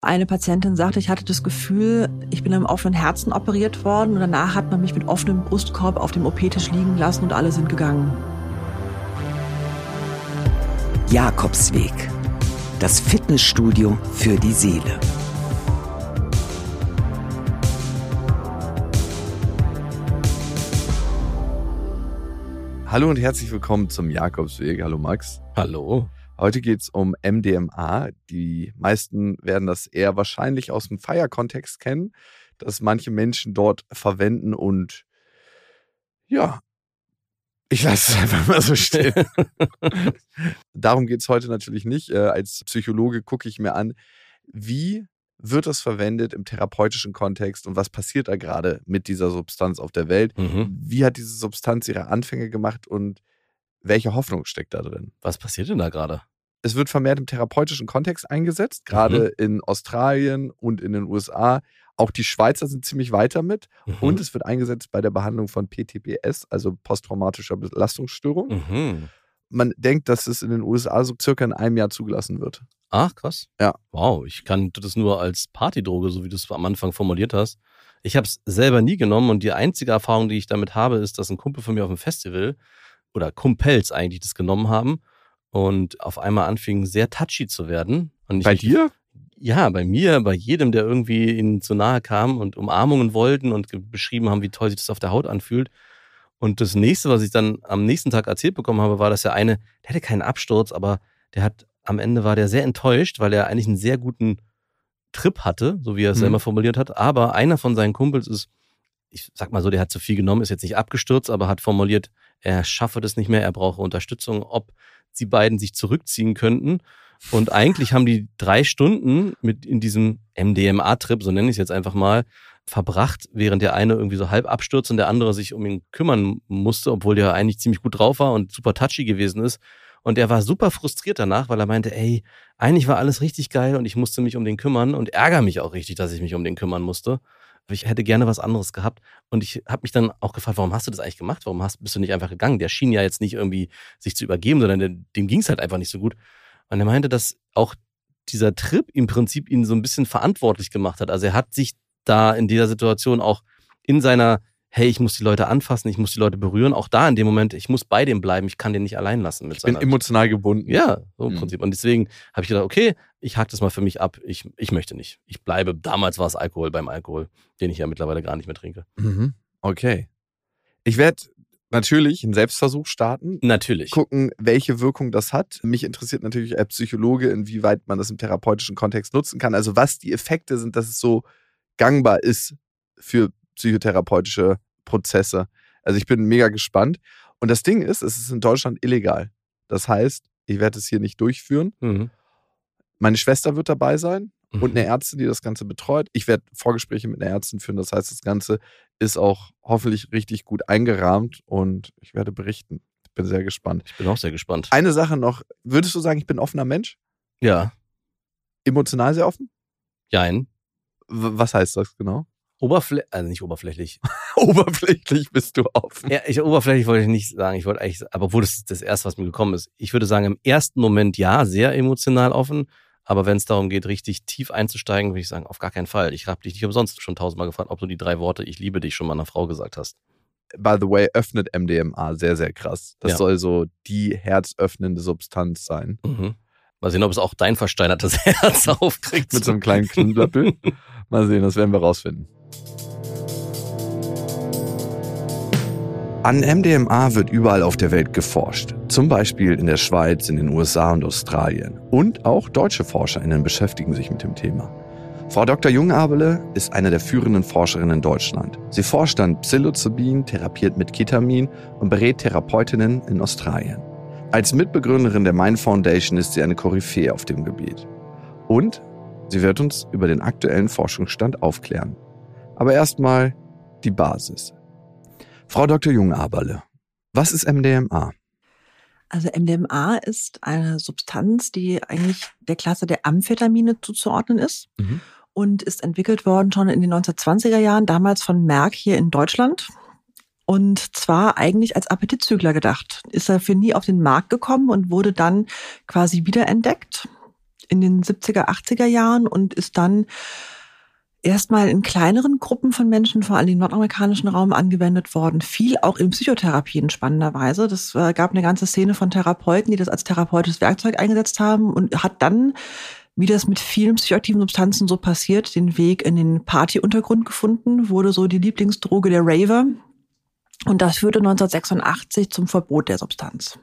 Eine Patientin sagte, ich hatte das Gefühl, ich bin am offenen Herzen operiert worden und danach hat man mich mit offenem Brustkorb auf dem OP-Tisch liegen lassen und alle sind gegangen. Jakobsweg. Das Fitnessstudio für die Seele. Hallo und herzlich willkommen zum Jakobsweg. Hallo Max. Hallo. Heute geht es um MDMA. Die meisten werden das eher wahrscheinlich aus dem Feierkontext kennen, dass manche Menschen dort verwenden und ja, ich lasse es einfach mal so stehen. Darum geht es heute natürlich nicht. Äh, als Psychologe gucke ich mir an, wie wird das verwendet im therapeutischen Kontext und was passiert da gerade mit dieser Substanz auf der Welt? Mhm. Wie hat diese Substanz ihre Anfänge gemacht und welche Hoffnung steckt da drin? Was passiert denn da gerade? Es wird vermehrt im therapeutischen Kontext eingesetzt, gerade in Australien und in den USA. Auch die Schweizer sind ziemlich weiter mit. Mhm. Und es wird eingesetzt bei der Behandlung von PTBS, also posttraumatischer Belastungsstörung. Mhm. Man denkt, dass es in den USA so circa in einem Jahr zugelassen wird. Ach, krass. Ja. Wow, ich kannte das nur als Partydroge, so wie du es am Anfang formuliert hast. Ich habe es selber nie genommen und die einzige Erfahrung, die ich damit habe, ist, dass ein Kumpel von mir auf dem Festival oder Kumpels eigentlich das genommen haben und auf einmal anfingen sehr touchy zu werden. Und ich Bei dir? Ja, bei mir, bei jedem, der irgendwie ihnen zu nahe kam und Umarmungen wollten und beschrieben haben, wie toll sich das auf der Haut anfühlt. Und das nächste, was ich dann am nächsten Tag erzählt bekommen habe, war, dass der eine, der hatte keinen Absturz, aber der hat, am Ende war der sehr enttäuscht, weil er eigentlich einen sehr guten Trip hatte, so wie er es Mhm. selber formuliert hat. Aber einer von seinen Kumpels ist, ich sag mal so, der hat zu viel genommen, ist jetzt nicht abgestürzt, aber hat formuliert, er schaffe das nicht mehr, er brauche Unterstützung, ob sie beiden sich zurückziehen könnten. Und eigentlich haben die drei Stunden mit in diesem MDMA-Trip, so nenne ich es jetzt einfach mal, verbracht, während der eine irgendwie so halb abstürzt und der andere sich um ihn kümmern musste, obwohl der eigentlich ziemlich gut drauf war und super touchy gewesen ist. Und er war super frustriert danach, weil er meinte, ey, eigentlich war alles richtig geil und ich musste mich um den kümmern und ärgere mich auch richtig, dass ich mich um den kümmern musste. Aber Ich hätte gerne was anderes gehabt. Und ich habe mich dann auch gefragt, warum hast du das eigentlich gemacht? Warum hast, bist du nicht einfach gegangen? Der schien ja jetzt nicht irgendwie sich zu übergeben, sondern der, dem ging es halt einfach nicht so gut. Und er meinte, dass auch dieser Trip im Prinzip ihn so ein bisschen verantwortlich gemacht hat. Also er hat sich da in dieser Situation auch in seiner, hey, ich muss die Leute anfassen, ich muss die Leute berühren, auch da in dem Moment, ich muss bei dem bleiben, ich kann den nicht allein lassen. Mit Ich bin emotional gebunden. ja, so im Mhm. Prinzip. Und deswegen habe ich gedacht, okay, ich hack das mal für mich ab. Ich, ich möchte nicht. Ich bleibe, damals war es Alkohol beim Alkohol, den ich ja mittlerweile gar nicht mehr trinke. Mhm. Okay. Ich werde natürlich einen Selbstversuch starten. Natürlich. gucken, welche Wirkung das hat. Mich interessiert natürlich als Psychologe, inwieweit man das im therapeutischen Kontext nutzen kann. Also was die Effekte sind, dass es so gangbar ist für psychotherapeutische Prozesse. Also ich bin mega gespannt. Und das Ding ist, es ist in Deutschland illegal. Das heißt, ich werde es hier nicht durchführen. Mhm. Meine Schwester wird dabei sein und Mhm. eine Ärztin, die das Ganze betreut. Ich werde Vorgespräche mit einer Ärztin führen. Das heißt, das Ganze ist auch hoffentlich richtig gut eingerahmt und ich werde berichten. Ich bin sehr gespannt. Ich bin auch sehr gespannt. Eine Sache noch. Würdest du sagen, ich bin ein offener Mensch? Ja, Emotional sehr offen? jein. Was heißt das genau? Oberflächlich, also nicht oberflächlich. Oberflächlich bist du offen. Ja, ich, oberflächlich wollte ich nicht sagen. Ich wollte eigentlich, aber obwohl das ist das erste, was mir gekommen ist. Ich würde sagen, im ersten Moment ja, sehr emotional offen. Aber wenn es darum geht, richtig tief einzusteigen, würde ich sagen, auf gar keinen Fall. Ich habe dich nicht umsonst schon tausendmal gefragt, ob du die drei Worte Ich liebe dich schon mal einer Frau gesagt hast. By the way, öffnet MDMA sehr, sehr krass. Das Ja. soll so die herzöffnende Substanz sein. Mhm. Mal sehen, ob es auch dein versteinertes Herz aufkriegt. Mit so einem kleinen Knüppel. Mal sehen, das werden wir rausfinden. An MDMA wird überall auf der Welt geforscht. Zum Beispiel in der Schweiz, in den USA und Australien. Und auch deutsche ForscherInnen beschäftigen sich mit dem Thema. Frau Dr. Jungabele ist eine der führenden Forscherinnen in Deutschland. Sie forscht an Psilocybin, therapiert mit Ketamin und berät Therapeutinnen in Australien. Als Mitbegründerin der Mind Foundation ist sie eine Koryphäe auf dem Gebiet. Und sie wird uns über den aktuellen Forschungsstand aufklären. Aber erstmal die Basis. Frau Dr. Jungaberle, was ist MDMA? Also MDMA ist eine Substanz, die eigentlich der Klasse der Amphetamine zuzuordnen ist Mhm. und ist entwickelt worden schon in den 1920er Jahren, damals von Merck hier in Deutschland. Und zwar eigentlich als Appetitzügler gedacht. Ist dafür nie auf den Markt gekommen und wurde dann quasi wiederentdeckt in den 70er, 80er Jahren und ist dann erstmal in kleineren Gruppen von Menschen, vor allem im nordamerikanischen Raum, angewendet worden. Viel auch in Psychotherapien spannenderweise. Das äh, gab eine ganze Szene von Therapeuten, die das als therapeutisches Werkzeug eingesetzt haben und hat dann wie das mit vielen psychoaktiven Substanzen so passiert, den Weg in den Partyuntergrund gefunden, wurde so die Lieblingsdroge der Raver. Und das führte 1986 zum Verbot der Substanz.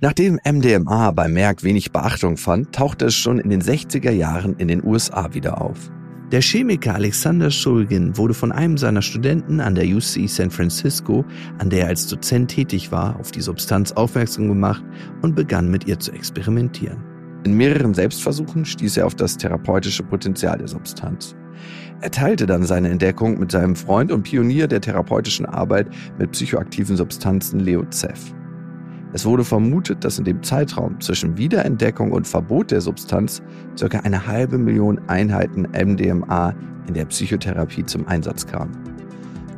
Nachdem MDMA bei Merck wenig Beachtung fand, tauchte es schon in den 60er Jahren in den USA wieder auf. Der Chemiker Alexander Shulgin wurde von einem seiner Studenten an der UC San Francisco, an der er als Dozent tätig war, auf die Substanz aufmerksam gemacht und begann mit ihr zu experimentieren. In mehreren Selbstversuchen stieß er auf das therapeutische Potenzial der Substanz. Er teilte dann seine Entdeckung mit seinem Freund und Pionier der therapeutischen Arbeit mit psychoaktiven Substanzen Leo Zeff. Es wurde vermutet, dass in dem Zeitraum zwischen Wiederentdeckung und Verbot der Substanz ca. eine halbe Million Einheiten MDMA in der Psychotherapie zum Einsatz kamen.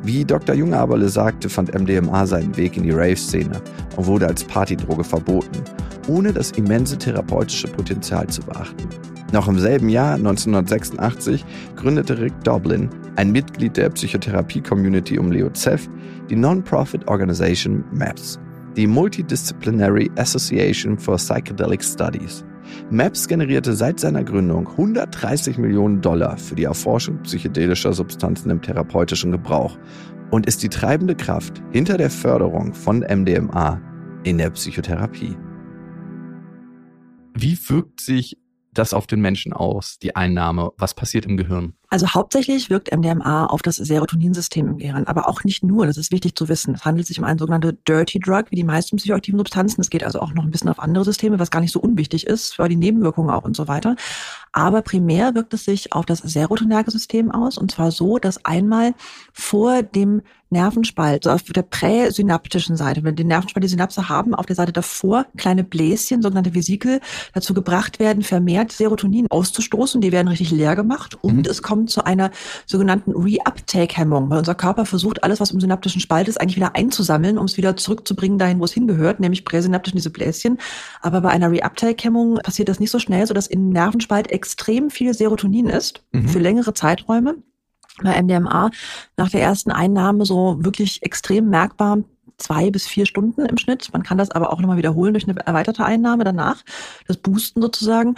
Wie Dr. Jungaberle sagte, fand MDMA seinen Weg in die Rave-Szene und wurde als Partydroge verboten, ohne das immense therapeutische Potenzial zu beachten. Noch im selben Jahr, 1986, gründete Rick Doblin, ein Mitglied der Psychotherapie-Community um Leo Zeff, die Non-Profit Organization MAPS die Multidisciplinary Association for Psychedelic Studies. MAPS generierte seit seiner Gründung 130 Millionen Dollar für die Erforschung psychedelischer Substanzen im therapeutischen Gebrauch und ist die treibende Kraft hinter der Förderung von MDMA in der Psychotherapie. Wie wirkt sich das auf den Menschen aus, die Einnahme? Was passiert im Gehirn? Also hauptsächlich wirkt MDMA auf das Serotoninsystem im Gehirn, aber auch nicht nur, das ist wichtig zu wissen. Es handelt sich um eine sogenannte Dirty Drug, wie die meisten psychoaktiven Substanzen. Es geht also auch noch ein bisschen auf andere Systeme, was gar nicht so unwichtig ist, für die Nebenwirkungen auch und so weiter. Aber primär wirkt es sich auf das serotonerge System aus, und zwar so, dass einmal vor dem Nervenspalt, so auf der präsynaptischen Seite, wenn die Nervenspalt die Synapse haben, auf der Seite davor kleine Bläschen, sogenannte Vesikel, dazu gebracht werden, vermehrt Serotonin auszustoßen. Die werden richtig leer gemacht und mhm. es kommt kommt zu einer sogenannten Reuptake-Hemmung, weil unser Körper versucht, alles, was im synaptischen Spalt ist, eigentlich wieder einzusammeln, um es wieder zurückzubringen dahin, wo es hingehört, nämlich präsynaptisch in diese Bläschen. Aber bei einer Reuptake-Hemmung passiert das nicht so schnell, sodass im Nervenspalt extrem viel Serotonin ist mhm. für längere Zeiträume. Bei MDMA nach der ersten Einnahme so wirklich extrem merkbar zwei bis vier Stunden im Schnitt. Man kann das aber auch nochmal wiederholen durch eine erweiterte Einnahme danach, das Boosten sozusagen.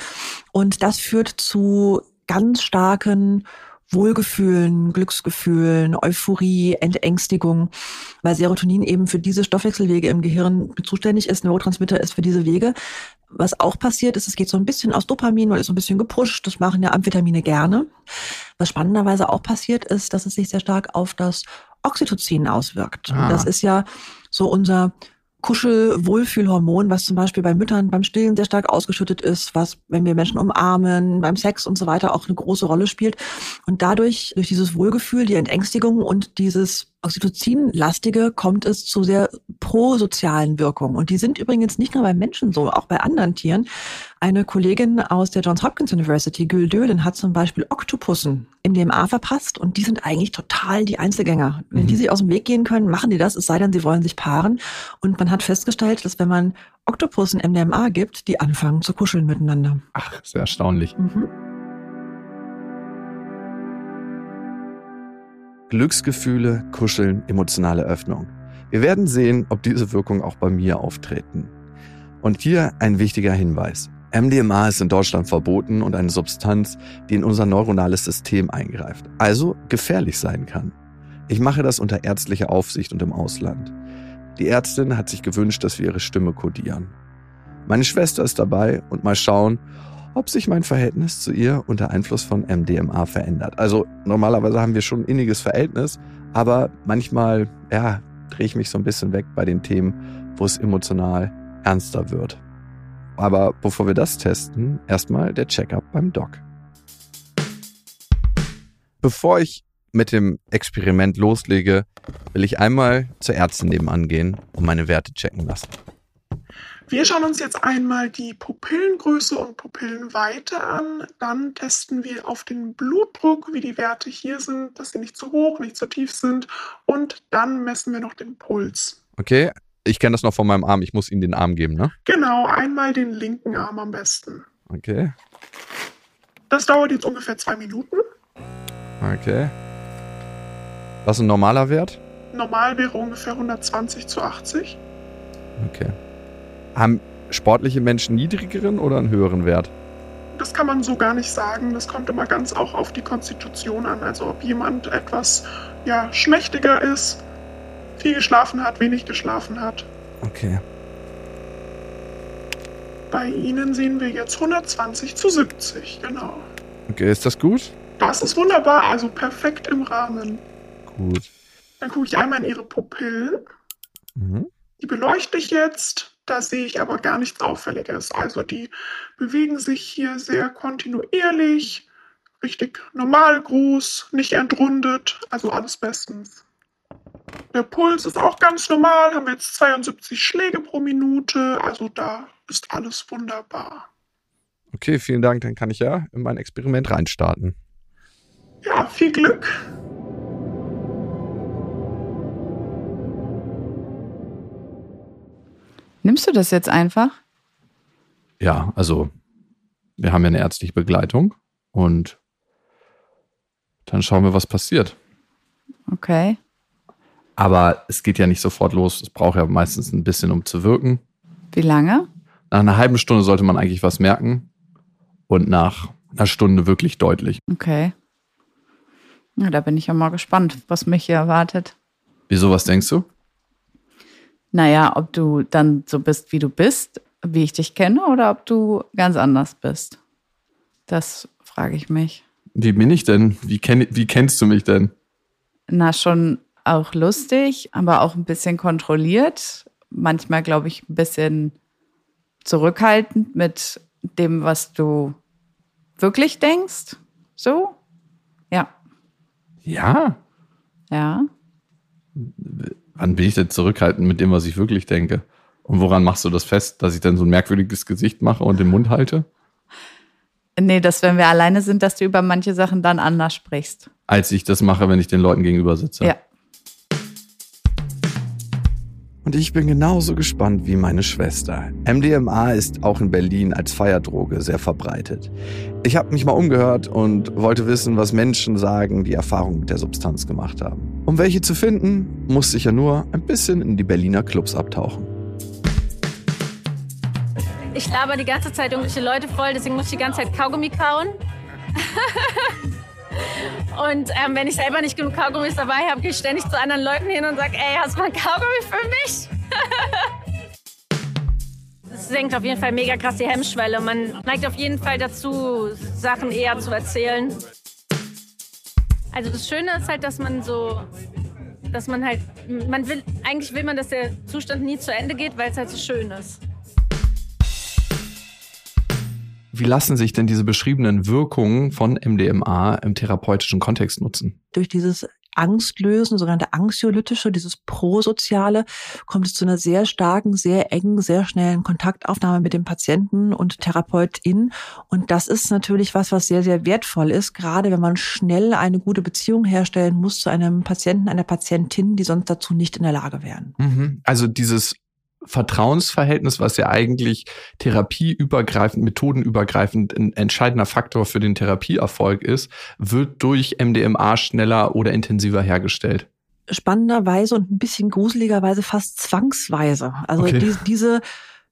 Und das führt zu ganz starken Wohlgefühlen, Glücksgefühlen, Euphorie, Entängstigung, weil Serotonin eben für diese Stoffwechselwege im Gehirn zuständig ist, Neurotransmitter ist für diese Wege. Was auch passiert ist, es geht so ein bisschen aus Dopamin, weil es so ein bisschen gepusht, das machen ja Amphetamine gerne. Was spannenderweise auch passiert ist, dass es sich sehr stark auf das Oxytocin auswirkt. Ah. Das ist ja so unser Kuschel-Wohlfühlhormon, was zum Beispiel bei Müttern beim Stillen sehr stark ausgeschüttet ist, was, wenn wir Menschen umarmen, beim Sex und so weiter auch eine große Rolle spielt. Und dadurch, durch dieses Wohlgefühl, die Entängstigung und dieses Oxytocin-lastige kommt es zu sehr prosozialen Wirkungen. Und die sind übrigens nicht nur bei Menschen so, auch bei anderen Tieren. Eine Kollegin aus der Johns Hopkins University, Gül Döhlen, hat zum Beispiel Oktopussen im DMA verpasst und die sind eigentlich total die Einzelgänger. Wenn die mhm. sich aus dem Weg gehen können, machen die das, es sei denn, sie wollen sich paaren. Und man hat festgestellt, dass wenn man Oktopussen MDMA gibt, die anfangen zu kuscheln miteinander. Ach, sehr erstaunlich. Mhm. Glücksgefühle, Kuscheln, emotionale Öffnung. Wir werden sehen, ob diese Wirkungen auch bei mir auftreten. Und hier ein wichtiger Hinweis. MDMA ist in Deutschland verboten und eine Substanz, die in unser neuronales System eingreift, also gefährlich sein kann. Ich mache das unter ärztlicher Aufsicht und im Ausland. Die Ärztin hat sich gewünscht, dass wir ihre Stimme kodieren. Meine Schwester ist dabei und mal schauen, ob sich mein Verhältnis zu ihr unter Einfluss von MDMA verändert. Also normalerweise haben wir schon ein inniges Verhältnis, aber manchmal, ja, drehe ich mich so ein bisschen weg bei den Themen, wo es emotional ernster wird. Aber bevor wir das testen, erstmal der Checkup beim Doc. Bevor ich mit dem Experiment loslege, will ich einmal zur Ärztin nebenan gehen und meine Werte checken lassen. Wir schauen uns jetzt einmal die Pupillengröße und Pupillenweite an. Dann testen wir auf den Blutdruck, wie die Werte hier sind, dass sie nicht zu hoch, nicht zu tief sind. Und dann messen wir noch den Puls. Okay, ich kenne das noch von meinem Arm, ich muss Ihnen den Arm geben, ne? Genau, einmal den linken Arm am besten. Okay. Das dauert jetzt ungefähr zwei Minuten. Okay. Was ist ein normaler Wert? Normal wäre ungefähr 120 zu 80. Okay. Haben sportliche Menschen niedrigeren oder einen höheren Wert? Das kann man so gar nicht sagen. Das kommt immer ganz auch auf die Konstitution an. Also ob jemand etwas ja, schmächtiger ist, viel geschlafen hat, wenig geschlafen hat. Okay. Bei Ihnen sehen wir jetzt 120 zu 70, genau. Okay, ist das gut? Das ist wunderbar, also perfekt im Rahmen. Gut. Dann gucke ich einmal in Ihre Pupillen. Mhm. Die beleuchte ich jetzt. Da sehe ich aber gar nichts Auffälliges. Also die bewegen sich hier sehr kontinuierlich, richtig normal groß, nicht entrundet, also alles bestens. Der Puls ist auch ganz normal, haben wir jetzt 72 Schläge pro Minute, also da ist alles wunderbar. Okay, vielen Dank. Dann kann ich ja in mein Experiment reinstarten. Ja, viel Glück. Nimmst du das jetzt einfach? Ja, also wir haben ja eine ärztliche Begleitung und dann schauen wir, was passiert. Okay. Aber es geht ja nicht sofort los. Es braucht ja meistens ein bisschen, um zu wirken. Wie lange? Nach einer halben Stunde sollte man eigentlich was merken und nach einer Stunde wirklich deutlich. Okay. Ja, da bin ich ja mal gespannt, was mich hier erwartet. Wieso, was denkst du? Naja, ob du dann so bist, wie du bist, wie ich dich kenne, oder ob du ganz anders bist. Das frage ich mich. Wie bin ich denn? Wie, kenn, wie kennst du mich denn? Na, schon auch lustig, aber auch ein bisschen kontrolliert. Manchmal, glaube ich, ein bisschen zurückhaltend mit dem, was du wirklich denkst. So? Ja. Ja. Ja. Wann bin ich denn zurückhaltend mit dem, was ich wirklich denke? Und woran machst du das fest, dass ich dann so ein merkwürdiges Gesicht mache und den Mund halte? Nee, dass wenn wir alleine sind, dass du über manche Sachen dann anders sprichst. Als ich das mache, wenn ich den Leuten gegenüber sitze. Ja. Und ich bin genauso gespannt wie meine Schwester. MDMA ist auch in Berlin als Feierdroge sehr verbreitet. Ich habe mich mal umgehört und wollte wissen, was Menschen sagen, die Erfahrung mit der Substanz gemacht haben. Um welche zu finden, musste ich ja nur ein bisschen in die Berliner Clubs abtauchen. Ich laber die ganze Zeit irgendwelche Leute voll, deswegen muss ich die ganze Zeit Kaugummi kauen. und ähm, wenn ich selber nicht genug Kaugummis dabei habe, gehe ich ständig zu anderen Leuten hin und sage, ey, hast du mal Kaugummi für mich? Es senkt auf jeden Fall mega krass die Hemmschwelle. Man neigt auf jeden Fall dazu, Sachen eher zu erzählen. Also das Schöne ist halt, dass man so, dass man halt, man will, eigentlich will man, dass der Zustand nie zu Ende geht, weil es halt so schön ist. Wie lassen sich denn diese beschriebenen Wirkungen von MDMA im therapeutischen Kontext nutzen? Durch dieses Angstlösen, sogenannte Anxiolytische, dieses Prosoziale, kommt es zu einer sehr starken, sehr engen, sehr schnellen Kontaktaufnahme mit dem Patienten und Therapeutin. Und das ist natürlich was, was sehr, sehr wertvoll ist, gerade wenn man schnell eine gute Beziehung herstellen muss zu einem Patienten, einer Patientin, die sonst dazu nicht in der Lage wären. Mhm. Also dieses Vertrauensverhältnis, was ja eigentlich therapieübergreifend, methodenübergreifend ein entscheidender Faktor für den Therapieerfolg ist, wird durch MDMA schneller oder intensiver hergestellt. Spannenderweise und ein bisschen gruseligerweise fast zwangsweise. Also Okay. die, diese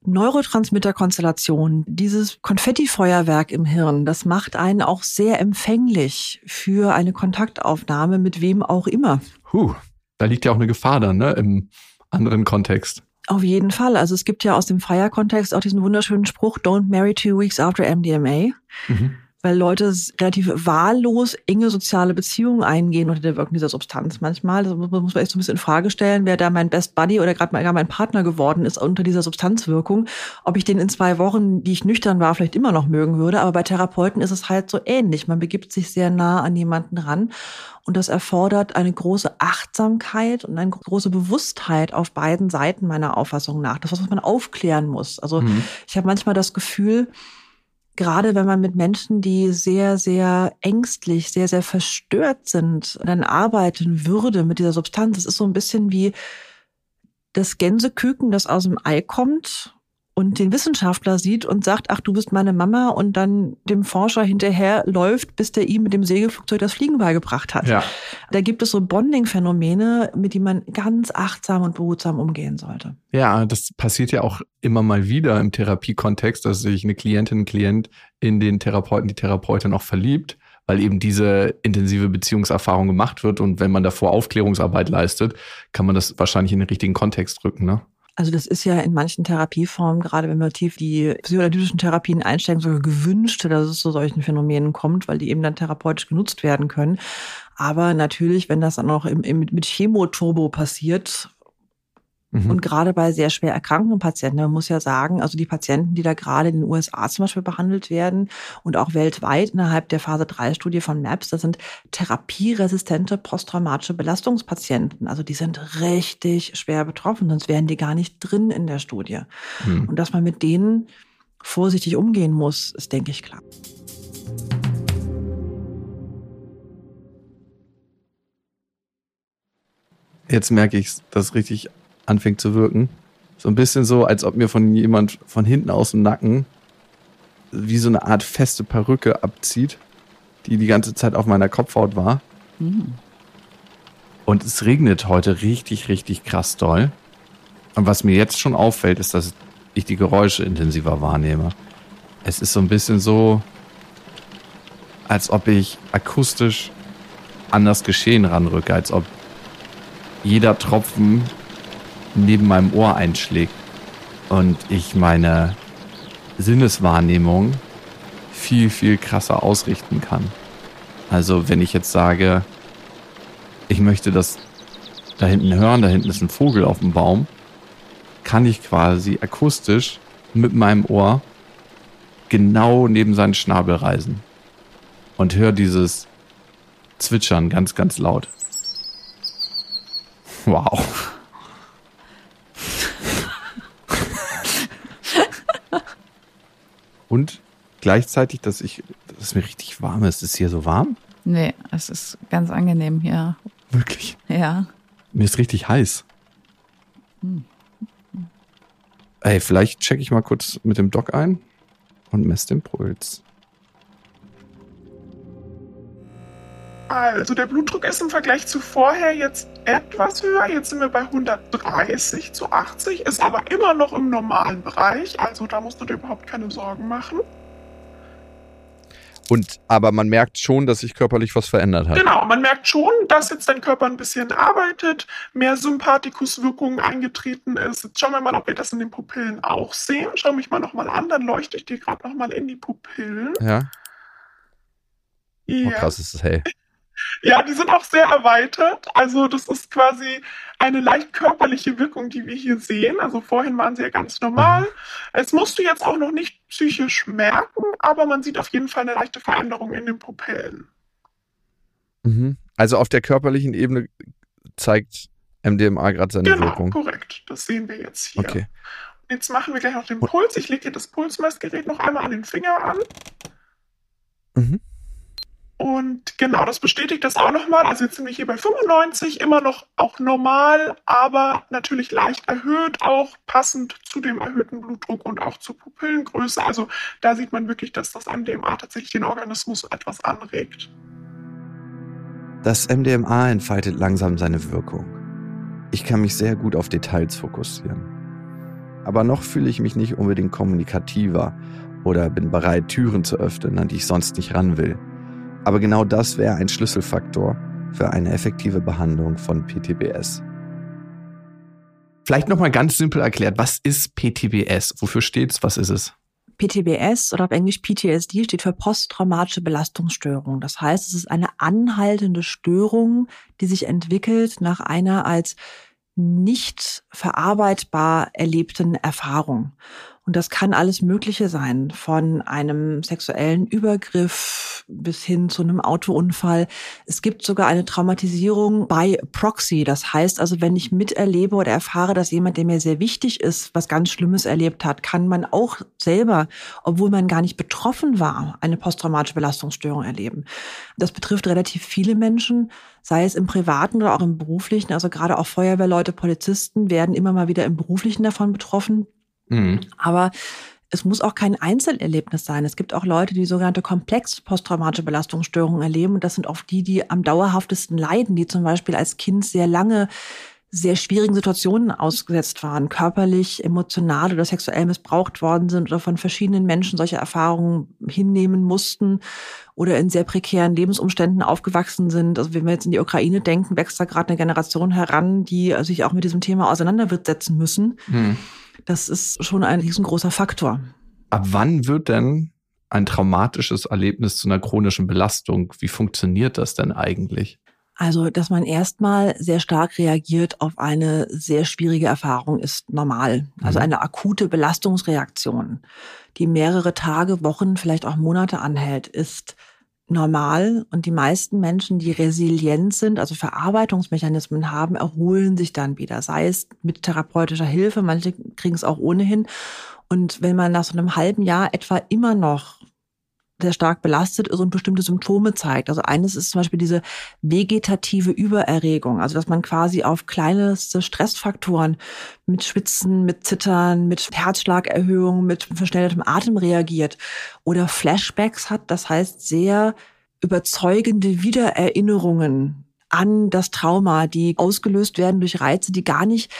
Neurotransmitterkonstellation, dieses Konfettifeuerwerk im Hirn, das macht einen auch sehr empfänglich für eine Kontaktaufnahme mit wem auch immer. Huh, da liegt ja auch eine Gefahr dann, ne, im anderen Kontext. Auf jeden Fall. Also es gibt ja aus dem Feierkontext auch diesen wunderschönen Spruch, don't marry two weeks after MDMA. Mhm. weil Leute relativ wahllos enge soziale Beziehungen eingehen unter der Wirkung dieser Substanz manchmal. Das muss muss man echt so ein bisschen in Frage stellen, wer da mein Best Buddy oder gerade mal gar mein Partner geworden ist unter dieser Substanzwirkung. Ob ich den in zwei Wochen, die ich nüchtern war, vielleicht immer noch mögen würde. Aber bei Therapeuten ist es halt so ähnlich. Man begibt sich sehr nah an jemanden ran. Und das erfordert eine große Achtsamkeit und eine große Bewusstheit auf beiden Seiten meiner Auffassung nach. Das was man aufklären muss. Also Mhm. ich habe manchmal das Gefühl, gerade wenn man mit Menschen, die sehr, sehr ängstlich, sehr, sehr verstört sind, dann arbeiten würde mit dieser Substanz, das ist so ein bisschen wie das Gänseküken, das aus dem Ei kommt und den Wissenschaftler sieht und sagt, ach, du bist meine Mama und dann dem Forscher hinterher läuft, bis der ihm mit dem Segelflugzeug das Fliegen beigebracht hat. Ja. Da gibt es so Bonding-Phänomene, mit denen man ganz achtsam und behutsam umgehen sollte. Ja, das passiert ja auch immer mal wieder im Therapiekontext, dass sich eine Klientin, ein Klient in den Therapeuten, die Therapeutin auch verliebt, weil eben diese intensive Beziehungserfahrung gemacht wird und wenn man davor Aufklärungsarbeit leistet, kann man das wahrscheinlich in den richtigen Kontext rücken, ne? Also das ist ja in manchen Therapieformen, gerade wenn wir tief die psychoanalytischen Therapien einsteigen, sogar gewünscht, dass es zu solchen Phänomenen kommt, weil die eben dann therapeutisch genutzt werden können. Aber natürlich, wenn das dann auch im, im, mit Chemoturbo passiert, Mhm. und gerade bei sehr schwer erkrankten Patienten, man muss ja sagen, also die Patienten, die da gerade in den USA zum Beispiel behandelt werden und auch weltweit innerhalb der Phase 3 Studie von MAPS, das sind therapieresistente posttraumatische Belastungspatienten. Also die sind richtig schwer betroffen, sonst wären die gar nicht drin in der Studie. Mhm. Und dass man mit denen vorsichtig umgehen muss, ist, denke ich, klar. Jetzt merke ich, dass es richtig anfängt zu wirken. So ein bisschen so, als ob mir von jemand von hinten aus dem Nacken wie so eine Art feste Perücke abzieht, die die ganze Zeit auf meiner Kopfhaut war. Und es regnet heute richtig, richtig krass doll. Und was mir jetzt schon auffällt, ist, dass ich die Geräusche intensiver wahrnehme. Es ist so ein bisschen so, als ob ich akustisch an das Geschehen ranrücke, als ob jeder Tropfen neben meinem Ohr einschlägt und ich meine Sinneswahrnehmung viel, viel krasser ausrichten kann. Also wenn ich jetzt sage, ich möchte das da hinten hören, da hinten ist ein Vogel auf dem Baum, kann ich quasi akustisch mit meinem Ohr genau neben seinen Schnabel reisen und höre dieses Zwitschern ganz, ganz laut. Wow. Und gleichzeitig, dass ich, dass es mir richtig warm ist. Ist hier so warm? Nee, es ist ganz angenehm hier. Wirklich. Ja. Mir ist richtig heiß. Ey, vielleicht checke ich mal kurz mit dem Doc ein und messe den Puls. Also der Blutdruck ist im Vergleich zu vorher jetzt etwas höher. Jetzt sind wir bei 130 zu 80, ist aber immer noch im normalen Bereich. Also da musst du dir überhaupt keine Sorgen machen. Und, aber man merkt schon, dass sich körperlich was verändert hat. Genau, man merkt schon, dass jetzt dein Körper ein bisschen arbeitet, mehr Sympathikuswirkung eingetreten ist. Jetzt schauen wir mal, ob wir das in den Pupillen auch sehen. Schau mich mal nochmal an, dann leuchte ich dir gerade nochmal in die Pupillen. Ja. Oh, krass ist es hell. Ja, die sind auch sehr erweitert. Also das ist quasi eine leicht körperliche Wirkung, die wir hier sehen. Also vorhin waren sie ja ganz normal. Es musst du jetzt auch noch nicht psychisch merken, aber man sieht auf jeden Fall eine leichte Veränderung in den Pupillen. Mhm. Also auf der körperlichen Ebene zeigt MDMA gerade seine genau, Wirkung. korrekt. Das sehen wir jetzt hier. Okay. Jetzt machen wir gleich noch den Puls. Ich lege dir das Pulsmessgerät noch einmal an den Finger an. Mhm. Und genau, das bestätigt das auch nochmal. Also jetzt sind wir hier bei 95, immer noch auch normal, aber natürlich leicht erhöht, auch passend zu dem erhöhten Blutdruck und auch zur Pupillengröße. Also da sieht man wirklich, dass das MDMA tatsächlich den Organismus etwas anregt. Das MDMA entfaltet langsam seine Wirkung. Ich kann mich sehr gut auf Details fokussieren. Aber noch fühle ich mich nicht unbedingt kommunikativer oder bin bereit, Türen zu öffnen, an die ich sonst nicht ran will. Aber genau das wäre ein Schlüsselfaktor für eine effektive Behandlung von PTBS. Vielleicht nochmal ganz simpel erklärt, was ist PTBS? Wofür steht's? Was ist es? PTBS oder auf Englisch PTSD steht für posttraumatische Belastungsstörung. Das heißt, es ist eine anhaltende Störung, die sich entwickelt nach einer als nicht verarbeitbar erlebten Erfahrung. Und das kann alles Mögliche sein, von einem sexuellen Übergriff bis hin zu einem Autounfall. Es gibt sogar eine Traumatisierung bei Proxy. Das heißt also, wenn ich miterlebe oder erfahre, dass jemand, der mir sehr wichtig ist, was ganz Schlimmes erlebt hat, kann man auch selber, obwohl man gar nicht betroffen war, eine posttraumatische Belastungsstörung erleben. Das betrifft relativ viele Menschen, sei es im privaten oder auch im beruflichen. Also gerade auch Feuerwehrleute, Polizisten werden immer mal wieder im beruflichen davon betroffen. Mhm. Aber es muss auch kein Einzelerlebnis sein. Es gibt auch Leute, die sogenannte komplex posttraumatische Belastungsstörungen erleben. Und das sind oft die, die am dauerhaftesten leiden, die zum Beispiel als Kind sehr lange sehr schwierigen Situationen ausgesetzt waren, körperlich, emotional oder sexuell missbraucht worden sind oder von verschiedenen Menschen solche Erfahrungen hinnehmen mussten oder in sehr prekären Lebensumständen aufgewachsen sind. Also wenn wir jetzt in die Ukraine denken, wächst da gerade eine Generation heran, die sich auch mit diesem Thema auseinandersetzen müssen. Hm. Das ist schon ein riesengroßer Faktor. Ab wann wird denn ein traumatisches Erlebnis zu einer chronischen Belastung? Wie funktioniert das denn eigentlich? Also, dass man erstmal sehr stark reagiert auf eine sehr schwierige Erfahrung, ist normal. Also mhm. eine akute Belastungsreaktion, die mehrere Tage, Wochen, vielleicht auch Monate anhält, ist normal. Und die meisten Menschen, die resilient sind, also Verarbeitungsmechanismen haben, erholen sich dann wieder, sei es mit therapeutischer Hilfe, manche kriegen es auch ohnehin. Und wenn man nach so einem halben Jahr etwa immer noch sehr stark belastet ist und bestimmte Symptome zeigt. Also eines ist zum Beispiel diese vegetative Übererregung, also dass man quasi auf kleinste Stressfaktoren mit Schwitzen, mit Zittern, mit Herzschlagerhöhung, mit verschnelltem Atem reagiert oder Flashbacks hat, das heißt sehr überzeugende Wiedererinnerungen an das Trauma, die ausgelöst werden durch Reize, die gar nicht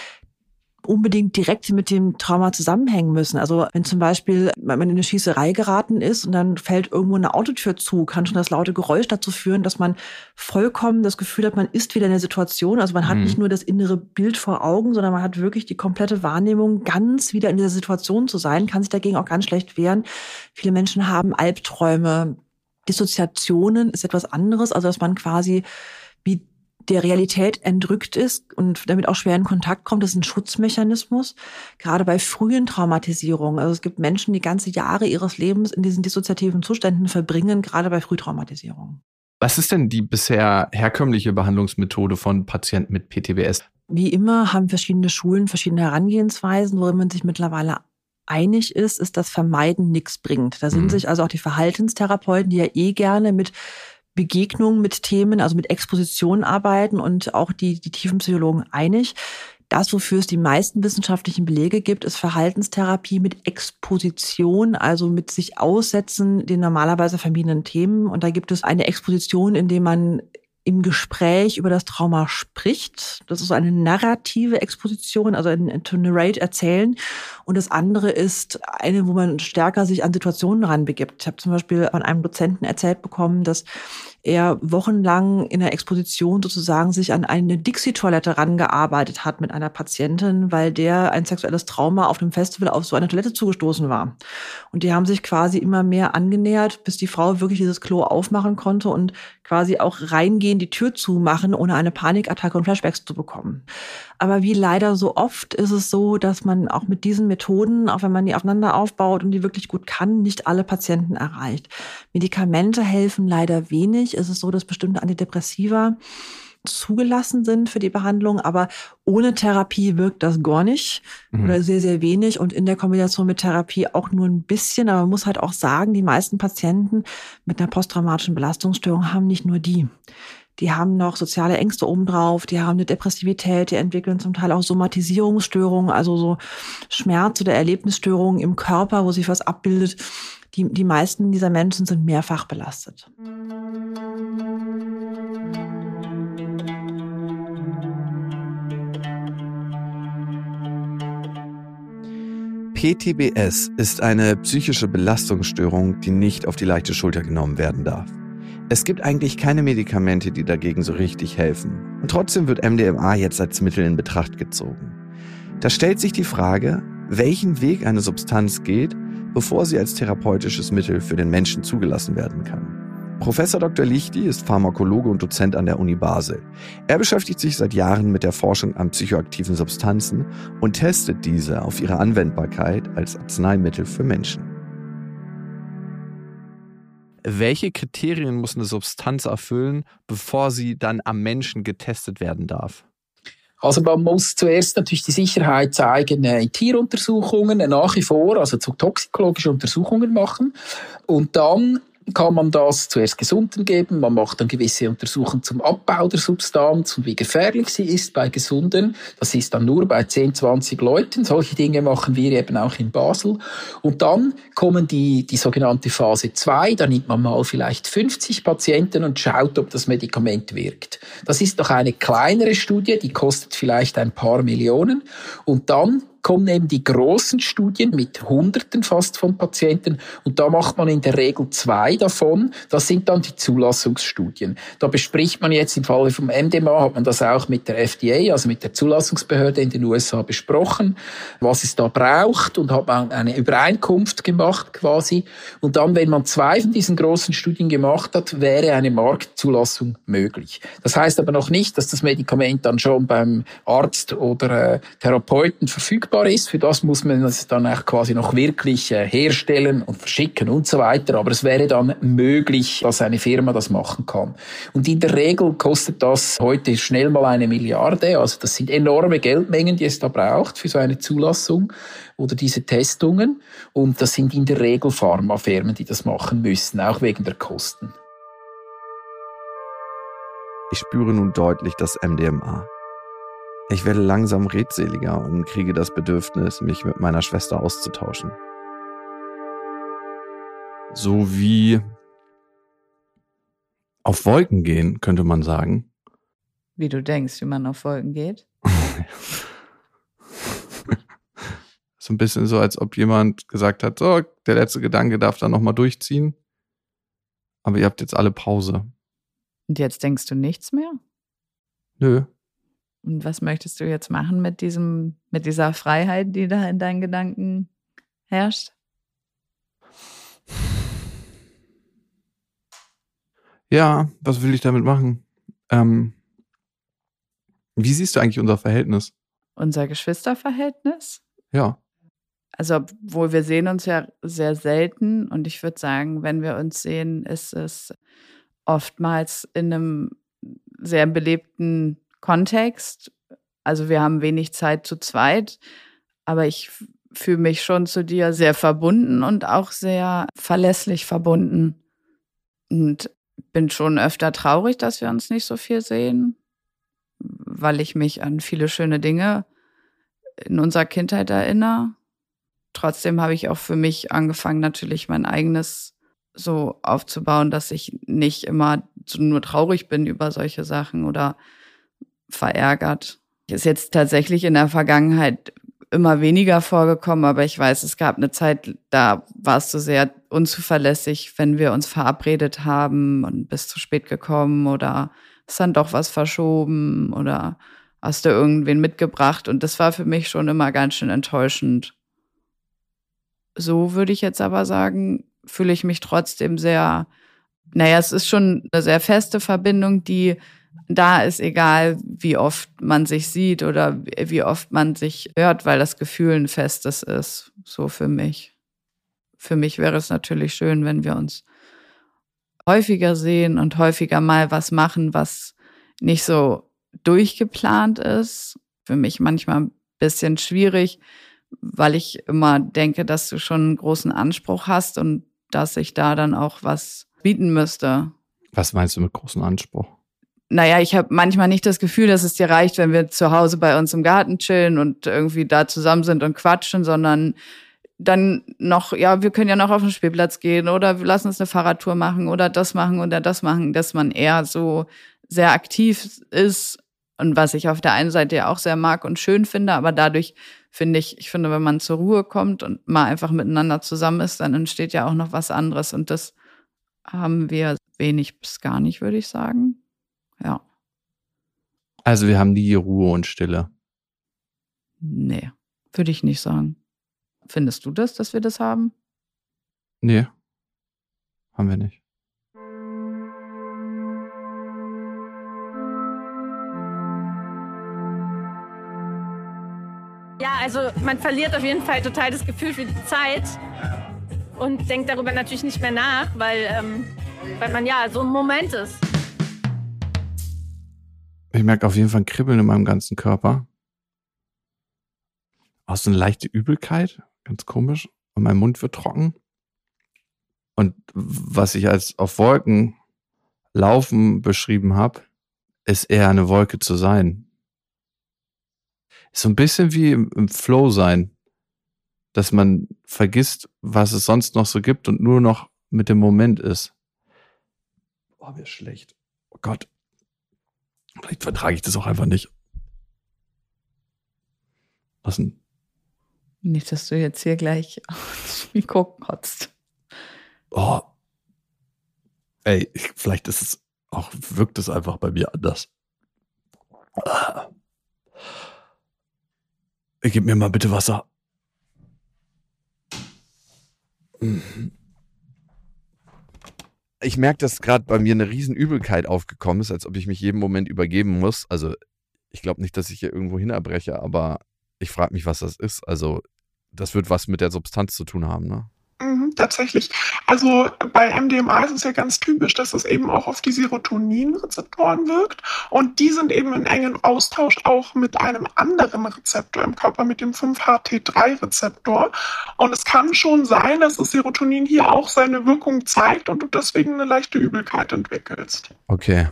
unbedingt direkt mit dem Trauma zusammenhängen müssen. Also wenn zum Beispiel man in eine Schießerei geraten ist und dann fällt irgendwo eine Autotür zu, kann schon das laute Geräusch dazu führen, dass man vollkommen das Gefühl hat, man ist wieder in der Situation. Also man hat mhm. nicht nur das innere Bild vor Augen, sondern man hat wirklich die komplette Wahrnehmung, ganz wieder in dieser Situation zu sein, kann sich dagegen auch ganz schlecht wehren. Viele Menschen haben Albträume. Dissoziationen ist etwas anderes, also dass man quasi wie der Realität entrückt ist und damit auch schwer in Kontakt kommt, das ist ein Schutzmechanismus. Gerade bei frühen Traumatisierungen. Also es gibt Menschen, die ganze Jahre ihres Lebens in diesen dissoziativen Zuständen verbringen, gerade bei Frühtraumatisierungen. Was ist denn die bisher herkömmliche Behandlungsmethode von Patienten mit PTBS? Wie immer haben verschiedene Schulen verschiedene Herangehensweisen, worin man sich mittlerweile einig ist, ist, dass Vermeiden nichts bringt. Da sind mhm. sich also auch die Verhaltenstherapeuten, die ja eh gerne mit Begegnung mit Themen, also mit Exposition arbeiten und auch die, die Tiefenpsychologen einig. Das, wofür es die meisten wissenschaftlichen Belege gibt, ist Verhaltenstherapie mit Exposition, also mit sich aussetzen den normalerweise vermiedenen Themen. Und da gibt es eine Exposition, in dem man im Gespräch über das Trauma spricht. Das ist eine narrative Exposition, also ein to narrate erzählen. Und das andere ist eine, wo man stärker sich an Situationen ranbegibt. Ich habe zum Beispiel von einem Dozenten erzählt bekommen, dass er wochenlang in der Exposition sozusagen sich an eine Dixie-Toilette rangearbeitet hat mit einer Patientin, weil der ein sexuelles Trauma auf dem Festival auf so eine Toilette zugestoßen war. Und die haben sich quasi immer mehr angenähert, bis die Frau wirklich dieses Klo aufmachen konnte und quasi auch reingehen, die Tür zumachen, ohne eine Panikattacke und Flashbacks zu bekommen. Aber wie leider so oft ist es so, dass man auch mit diesen Methoden, auch wenn man die aufeinander aufbaut und die wirklich gut kann, nicht alle Patienten erreicht. Medikamente helfen leider wenig. Es ist so, dass bestimmte Antidepressiva zugelassen sind für die Behandlung, aber ohne Therapie wirkt das gar nicht mhm. oder sehr, sehr wenig und in der Kombination mit Therapie auch nur ein bisschen. Aber man muss halt auch sagen, die meisten Patienten mit einer posttraumatischen Belastungsstörung haben nicht nur die die haben noch soziale Ängste obendrauf, die haben eine Depressivität, die entwickeln zum Teil auch Somatisierungsstörungen, also so Schmerz- oder Erlebnisstörungen im Körper, wo sich was abbildet. Die, die meisten dieser Menschen sind mehrfach belastet. PTBS ist eine psychische Belastungsstörung, die nicht auf die leichte Schulter genommen werden darf. Es gibt eigentlich keine Medikamente, die dagegen so richtig helfen. Und trotzdem wird MDMA jetzt als Mittel in Betracht gezogen. Da stellt sich die Frage, welchen Weg eine Substanz geht, bevor sie als therapeutisches Mittel für den Menschen zugelassen werden kann. Professor Dr. Lichti ist Pharmakologe und Dozent an der Uni Basel. Er beschäftigt sich seit Jahren mit der Forschung an psychoaktiven Substanzen und testet diese auf ihre Anwendbarkeit als Arzneimittel für Menschen. Welche Kriterien muss eine Substanz erfüllen, bevor sie dann am Menschen getestet werden darf? Also man muss zuerst natürlich die Sicherheit zeigen in Tieruntersuchungen nach wie vor, also zu toxikologische Untersuchungen machen. Und dann kann man das zuerst Gesunden geben. Man macht dann gewisse Untersuchungen zum Abbau der Substanz und wie gefährlich sie ist bei Gesunden. Das ist dann nur bei 10, 20 Leuten. Solche Dinge machen wir eben auch in Basel. Und dann kommen die, die sogenannte Phase 2. Da nimmt man mal vielleicht 50 Patienten und schaut, ob das Medikament wirkt. Das ist noch eine kleinere Studie, die kostet vielleicht ein paar Millionen. Und dann kommen eben die großen Studien mit Hunderten fast von Patienten und da macht man in der Regel zwei davon. Das sind dann die Zulassungsstudien. Da bespricht man jetzt im Falle vom MDMA, hat man das auch mit der FDA, also mit der Zulassungsbehörde in den USA besprochen, was es da braucht und hat man eine Übereinkunft gemacht quasi. Und dann, wenn man zwei von diesen großen Studien gemacht hat, wäre eine Marktzulassung möglich. Das heißt aber noch nicht, dass das Medikament dann schon beim Arzt oder äh, Therapeuten verfügbar verfügbar ist. Für das muss man es dann auch quasi noch wirklich äh, herstellen und verschicken und so weiter. Aber es wäre dann möglich, dass eine Firma das machen kann. Und in der Regel kostet das heute schnell mal eine Milliarde. Also das sind enorme Geldmengen, die es da braucht für so eine Zulassung oder diese Testungen. Und das sind in der Regel Pharmafirmen, die das machen müssen, auch wegen der Kosten. Ich spüre nun deutlich das MDMA. Ich werde langsam redseliger und kriege das Bedürfnis, mich mit meiner Schwester auszutauschen. So wie auf Wolken gehen, könnte man sagen. Wie du denkst, wie man auf Wolken geht? so ein bisschen so, als ob jemand gesagt hat, so, der letzte Gedanke darf dann nochmal durchziehen. Aber ihr habt jetzt alle Pause. Und jetzt denkst du nichts mehr? Nö. Und was möchtest du jetzt machen mit diesem, mit dieser Freiheit, die da in deinen Gedanken herrscht? Ja, was will ich damit machen? Ähm, wie siehst du eigentlich unser Verhältnis? Unser Geschwisterverhältnis? Ja. Also, obwohl wir sehen uns ja sehr selten und ich würde sagen, wenn wir uns sehen, ist es oftmals in einem sehr belebten Kontext. Also wir haben wenig Zeit zu zweit, aber ich fühle mich schon zu dir sehr verbunden und auch sehr verlässlich verbunden. Und bin schon öfter traurig, dass wir uns nicht so viel sehen, weil ich mich an viele schöne Dinge in unserer Kindheit erinnere. Trotzdem habe ich auch für mich angefangen, natürlich mein eigenes so aufzubauen, dass ich nicht immer nur traurig bin über solche Sachen oder verärgert. Ist jetzt tatsächlich in der Vergangenheit immer weniger vorgekommen, aber ich weiß, es gab eine Zeit, da warst du sehr unzuverlässig, wenn wir uns verabredet haben und bist zu spät gekommen oder ist dann doch was verschoben oder hast du irgendwen mitgebracht und das war für mich schon immer ganz schön enttäuschend. So würde ich jetzt aber sagen, fühle ich mich trotzdem sehr, naja, es ist schon eine sehr feste Verbindung, die da ist egal, wie oft man sich sieht oder wie oft man sich hört, weil das Gefühl ein festes ist, so für mich. Für mich wäre es natürlich schön, wenn wir uns häufiger sehen und häufiger mal was machen, was nicht so durchgeplant ist. Für mich manchmal ein bisschen schwierig, weil ich immer denke, dass du schon einen großen Anspruch hast und dass ich da dann auch was bieten müsste. Was meinst du mit großem Anspruch? Naja, ich habe manchmal nicht das Gefühl, dass es dir reicht, wenn wir zu Hause bei uns im Garten chillen und irgendwie da zusammen sind und quatschen, sondern dann noch, ja, wir können ja noch auf den Spielplatz gehen oder wir lassen uns eine Fahrradtour machen oder das machen oder das machen, dass man eher so sehr aktiv ist und was ich auf der einen Seite ja auch sehr mag und schön finde, aber dadurch finde ich, ich finde, wenn man zur Ruhe kommt und mal einfach miteinander zusammen ist, dann entsteht ja auch noch was anderes und das haben wir wenig bis gar nicht, würde ich sagen. Ja. Also wir haben nie Ruhe und Stille. Nee, würde ich nicht sagen. Findest du das, dass wir das haben? Nee, haben wir nicht. Ja, also man verliert auf jeden Fall total das Gefühl für die Zeit und denkt darüber natürlich nicht mehr nach, weil, ähm, weil man ja so im Moment ist. Ich merke auf jeden Fall ein Kribbeln in meinem ganzen Körper. Auch so eine leichte Übelkeit, ganz komisch. Und mein Mund wird trocken. Und was ich als auf Wolken laufen beschrieben habe, ist eher eine Wolke zu sein. So ein bisschen wie im, Flow sein, dass man vergisst, was es sonst noch so gibt und nur noch mit dem Moment ist. Oh, mir schlecht. Oh Gott. Vielleicht vertrage ich das auch einfach nicht. Was denn? Nicht, dass du jetzt hier gleich aufs Mikro kotzt. Oh. Ey, ich, vielleicht ist es auch, wirkt es einfach bei mir anders. Gib mir mal bitte Wasser. Mhm. Ich merke, dass gerade bei mir eine Riesenübelkeit aufgekommen ist, als ob ich mich jeden Moment übergeben muss. Also ich glaube nicht, dass ich hier irgendwo hin erbreche, aber ich frage mich, was das ist. Also das wird was mit der Substanz zu tun haben, ne? Tatsächlich. Also bei MDMA ist es ja ganz typisch, dass es eben auch auf die Serotoninrezeptoren wirkt. Und die sind eben in engem Austausch auch mit einem anderen Rezeptor im Körper, mit dem 5-HT3-Rezeptor. Und es kann schon sein, dass das Serotonin hier auch seine Wirkung zeigt und du deswegen eine leichte Übelkeit entwickelst. Okay.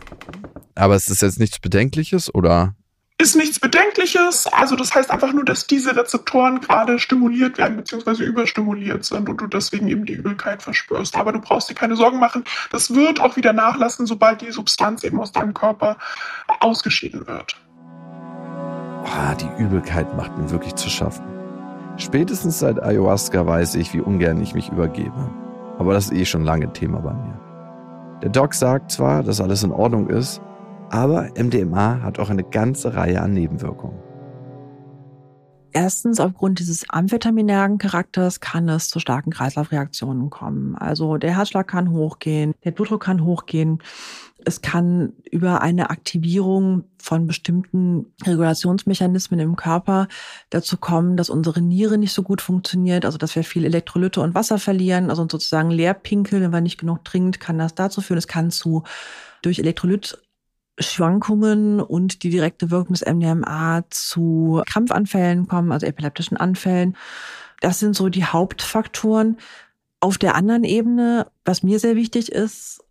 Aber ist das jetzt nichts Bedenkliches oder? Ist nichts Bedenkliches. Also das heißt einfach nur, dass diese Rezeptoren gerade stimuliert werden bzw. überstimuliert sind und du deswegen eben die Übelkeit verspürst. Aber du brauchst dir keine Sorgen machen. Das wird auch wieder nachlassen, sobald die Substanz eben aus deinem Körper ausgeschieden wird. Ah, die Übelkeit macht mir wirklich zu schaffen. Spätestens seit Ayahuasca weiß ich, wie ungern ich mich übergebe. Aber das ist eh schon lange Thema bei mir. Der Doc sagt zwar, dass alles in Ordnung ist, aber MDMA hat auch eine ganze Reihe an Nebenwirkungen. Erstens, aufgrund dieses amphetaminären Charakters kann es zu starken Kreislaufreaktionen kommen. Also der Herzschlag kann hochgehen, der Blutdruck kann hochgehen. Es kann über eine Aktivierung von bestimmten Regulationsmechanismen im Körper dazu kommen, dass unsere Niere nicht so gut funktioniert, also dass wir viel Elektrolyte und Wasser verlieren, also sozusagen leer wenn man nicht genug trinkt, kann das dazu führen. Es kann zu durch Elektrolyt Schwankungen und die direkte Wirkung des MDMA zu Krampfanfällen kommen, also epileptischen Anfällen. Das sind so die Hauptfaktoren. Auf der anderen Ebene, was mir sehr wichtig ist,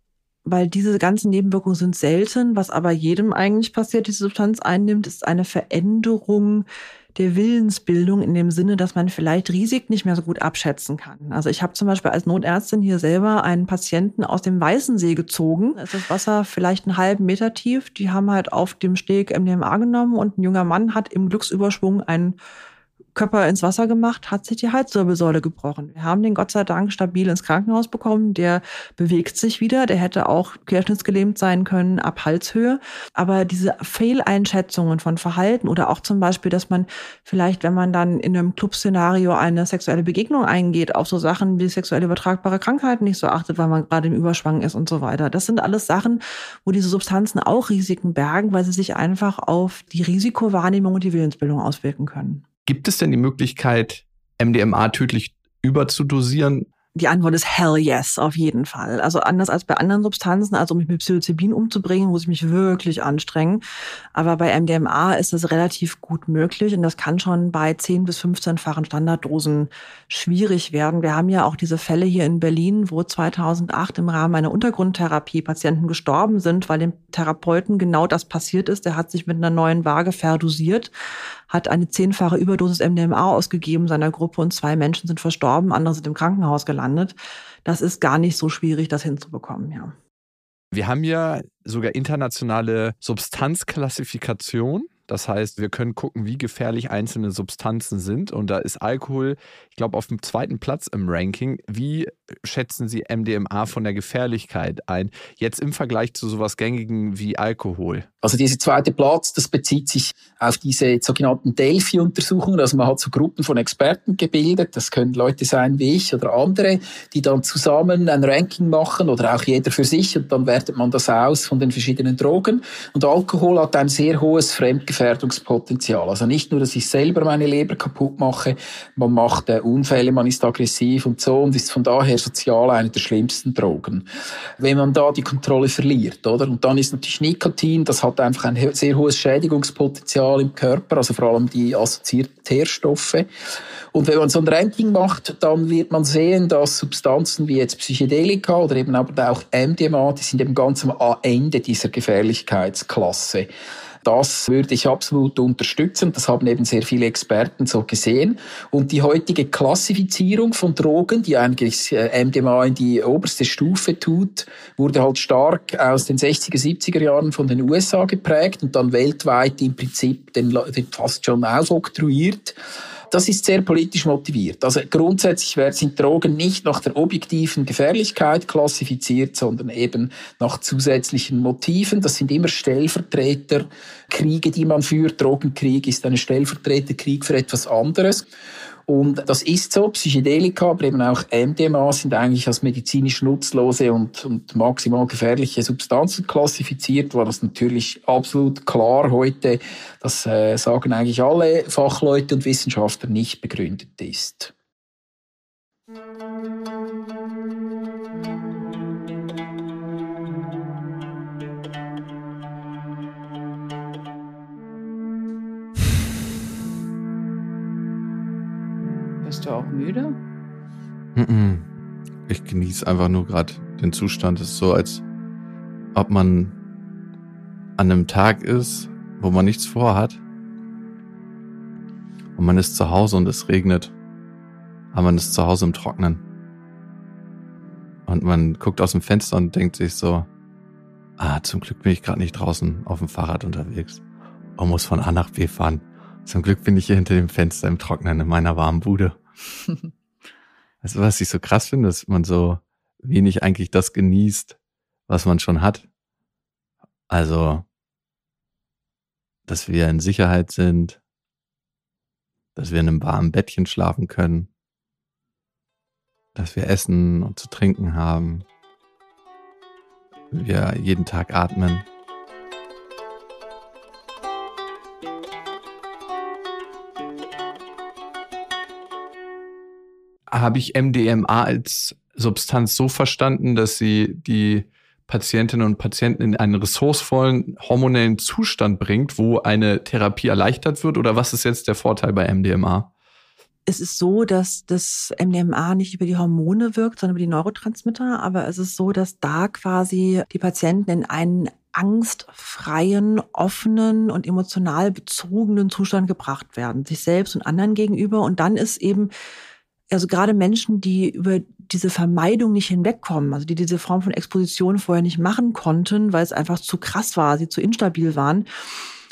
weil diese ganzen Nebenwirkungen sind selten, was aber jedem eigentlich passiert, diese Substanz einnimmt, ist eine Veränderung der Willensbildung in dem Sinne, dass man vielleicht Risiken nicht mehr so gut abschätzen kann. Also ich habe zum Beispiel als Notärztin hier selber einen Patienten aus dem Weißensee gezogen. Es ist das Wasser vielleicht einen halben Meter tief. Die haben halt auf dem Steg MDMA genommen und ein junger Mann hat im Glücksüberschwung einen Körper ins Wasser gemacht, hat sich die Halswirbelsäule gebrochen. Wir haben den Gott sei Dank stabil ins Krankenhaus bekommen. Der bewegt sich wieder. Der hätte auch querschnittsgelähmt sein können ab Halshöhe. Aber diese Fehleinschätzungen von Verhalten oder auch zum Beispiel, dass man vielleicht, wenn man dann in einem Clubszenario eine sexuelle Begegnung eingeht, auf so Sachen wie sexuell übertragbare Krankheiten nicht so achtet, weil man gerade im Überschwang ist und so weiter. Das sind alles Sachen, wo diese Substanzen auch Risiken bergen, weil sie sich einfach auf die Risikowahrnehmung und die Willensbildung auswirken können. Gibt es denn die Möglichkeit, MDMA tödlich überzudosieren? Die Antwort ist hell yes, auf jeden Fall. Also anders als bei anderen Substanzen, also mich mit Psilocybin umzubringen, muss ich mich wirklich anstrengen. Aber bei MDMA ist das relativ gut möglich und das kann schon bei 10 bis 15-fachen Standarddosen schwierig werden. Wir haben ja auch diese Fälle hier in Berlin, wo 2008 im Rahmen einer Untergrundtherapie Patienten gestorben sind, weil dem Therapeuten genau das passiert ist. Der hat sich mit einer neuen Waage verdosiert hat eine zehnfache Überdosis MDMA ausgegeben seiner Gruppe und zwei Menschen sind verstorben, andere sind im Krankenhaus gelandet. Das ist gar nicht so schwierig, das hinzubekommen, ja. Wir haben ja sogar internationale Substanzklassifikation. Das heißt, wir können gucken, wie gefährlich einzelne Substanzen sind. Und da ist Alkohol, ich glaube, auf dem zweiten Platz im Ranking. Wie schätzen Sie MDMA von der Gefährlichkeit ein? Jetzt im Vergleich zu sowas Gängigen wie Alkohol. Also dieser zweite Platz, das bezieht sich auf diese sogenannten Delphi-Untersuchungen. Also man hat so Gruppen von Experten gebildet. Das können Leute sein wie ich oder andere, die dann zusammen ein Ranking machen oder auch jeder für sich. Und dann wertet man das aus von den verschiedenen Drogen. Und Alkohol hat ein sehr hohes Fremdgefühl Gefährdungspotenzial. Also nicht nur, dass ich selber meine Leber kaputt mache, man macht äh, Unfälle, man ist aggressiv und so und ist von daher sozial eine der schlimmsten Drogen. Wenn man da die Kontrolle verliert, oder? Und dann ist natürlich Nikotin, das hat einfach ein sehr hohes Schädigungspotenzial im Körper, also vor allem die assoziierten Teerstoffe. Und wenn man so ein Ranking macht, dann wird man sehen, dass Substanzen wie jetzt Psychedelika oder eben aber auch MDMA, die sind eben ganz am Ende dieser Gefährlichkeitsklasse. Das würde ich absolut unterstützen. Das haben eben sehr viele Experten so gesehen. Und die heutige Klassifizierung von Drogen, die eigentlich äh, MDMA in die oberste Stufe tut, wurde halt stark aus den 60er, 70er Jahren von den USA geprägt und dann weltweit im Prinzip den, den fast schon ausoktroyiert. Das ist sehr politisch motiviert. Also grundsätzlich sind Drogen nicht nach der objektiven Gefährlichkeit klassifiziert, sondern eben nach zusätzlichen Motiven. Das sind immer Stellvertreterkriege, die man führt. Drogenkrieg ist ein Stellvertreterkrieg für etwas anderes. Und das ist so. Psychedelika, aber eben auch MDMA sind eigentlich als medizinisch nutzlose und, und maximal gefährliche Substanzen klassifiziert, war das natürlich absolut klar heute, das äh, sagen eigentlich alle Fachleute und Wissenschaftler nicht begründet ist. Du auch müde? Ich genieße einfach nur gerade den Zustand. Es ist so, als ob man an einem Tag ist, wo man nichts vorhat. Und man ist zu Hause und es regnet. Aber man ist zu Hause im Trocknen. Und man guckt aus dem Fenster und denkt sich so, ah, zum Glück bin ich gerade nicht draußen auf dem Fahrrad unterwegs und muss von A nach B fahren. Zum Glück bin ich hier hinter dem Fenster im Trocknen in meiner warmen Bude. Also was ich so krass finde, dass man so wenig eigentlich das genießt, was man schon hat. Also, dass wir in Sicherheit sind, dass wir in einem warmen Bettchen schlafen können, dass wir Essen und zu trinken haben, wir jeden Tag atmen. Habe ich MDMA als Substanz so verstanden, dass sie die Patientinnen und Patienten in einen ressourcevollen hormonellen Zustand bringt, wo eine Therapie erleichtert wird? Oder was ist jetzt der Vorteil bei MDMA? Es ist so, dass das MDMA nicht über die Hormone wirkt, sondern über die Neurotransmitter. Aber es ist so, dass da quasi die Patienten in einen angstfreien, offenen und emotional bezogenen Zustand gebracht werden, sich selbst und anderen gegenüber. Und dann ist eben also gerade Menschen, die über diese Vermeidung nicht hinwegkommen, also die diese Form von Exposition vorher nicht machen konnten, weil es einfach zu krass war, sie zu instabil waren,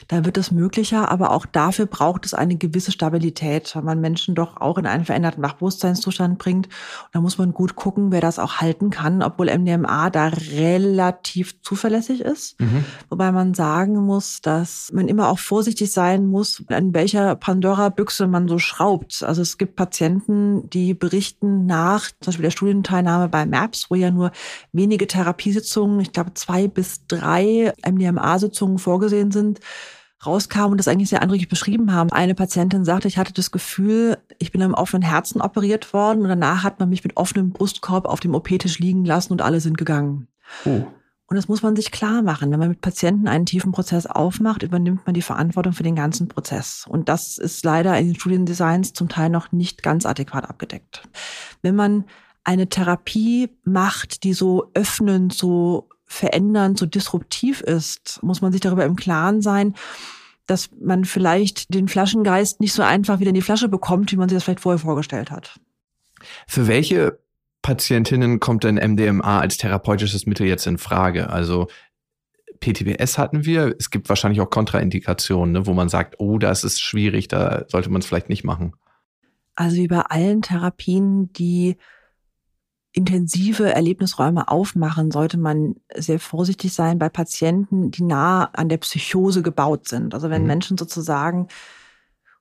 da wird es möglicher, aber auch dafür braucht es eine gewisse Stabilität, weil man Menschen doch auch in einen veränderten Wachbewusstseinszustand bringt. Und da muss man gut gucken, wer das auch halten kann, obwohl MDMA da relativ zuverlässig ist. Mhm. Wobei man sagen muss, dass man immer auch vorsichtig sein muss, an welcher Pandora-Büchse man so schraubt. Also es gibt Patienten, die berichten nach zum Beispiel der Studienteilnahme bei MAPS, wo ja nur wenige Therapiesitzungen, ich glaube zwei bis drei MDMA-Sitzungen vorgesehen sind, rauskam und das eigentlich sehr eindrücklich beschrieben haben. Eine Patientin sagte, ich hatte das Gefühl, ich bin am offenen Herzen operiert worden und danach hat man mich mit offenem Brustkorb auf dem OP-Tisch liegen lassen und alle sind gegangen. Oh. Und das muss man sich klar machen. Wenn man mit Patienten einen tiefen Prozess aufmacht, übernimmt man die Verantwortung für den ganzen Prozess. Und das ist leider in den Studiendesigns zum Teil noch nicht ganz adäquat abgedeckt. Wenn man eine Therapie macht, die so öffnend, so verändernd, so disruptiv ist, muss man sich darüber im Klaren sein, dass man vielleicht den Flaschengeist nicht so einfach wieder in die Flasche bekommt, wie man sich das vielleicht vorher vorgestellt hat. Für welche Patientinnen kommt denn MDMA als therapeutisches Mittel jetzt in Frage? Also PTBS hatten wir. Es gibt wahrscheinlich auch Kontraindikationen, ne, wo man sagt, oh, das ist schwierig, da sollte man es vielleicht nicht machen. Also wie bei allen Therapien, die intensive Erlebnisräume aufmachen, sollte man sehr vorsichtig sein bei Patienten, die nah an der Psychose gebaut sind. Also wenn mhm. Menschen sozusagen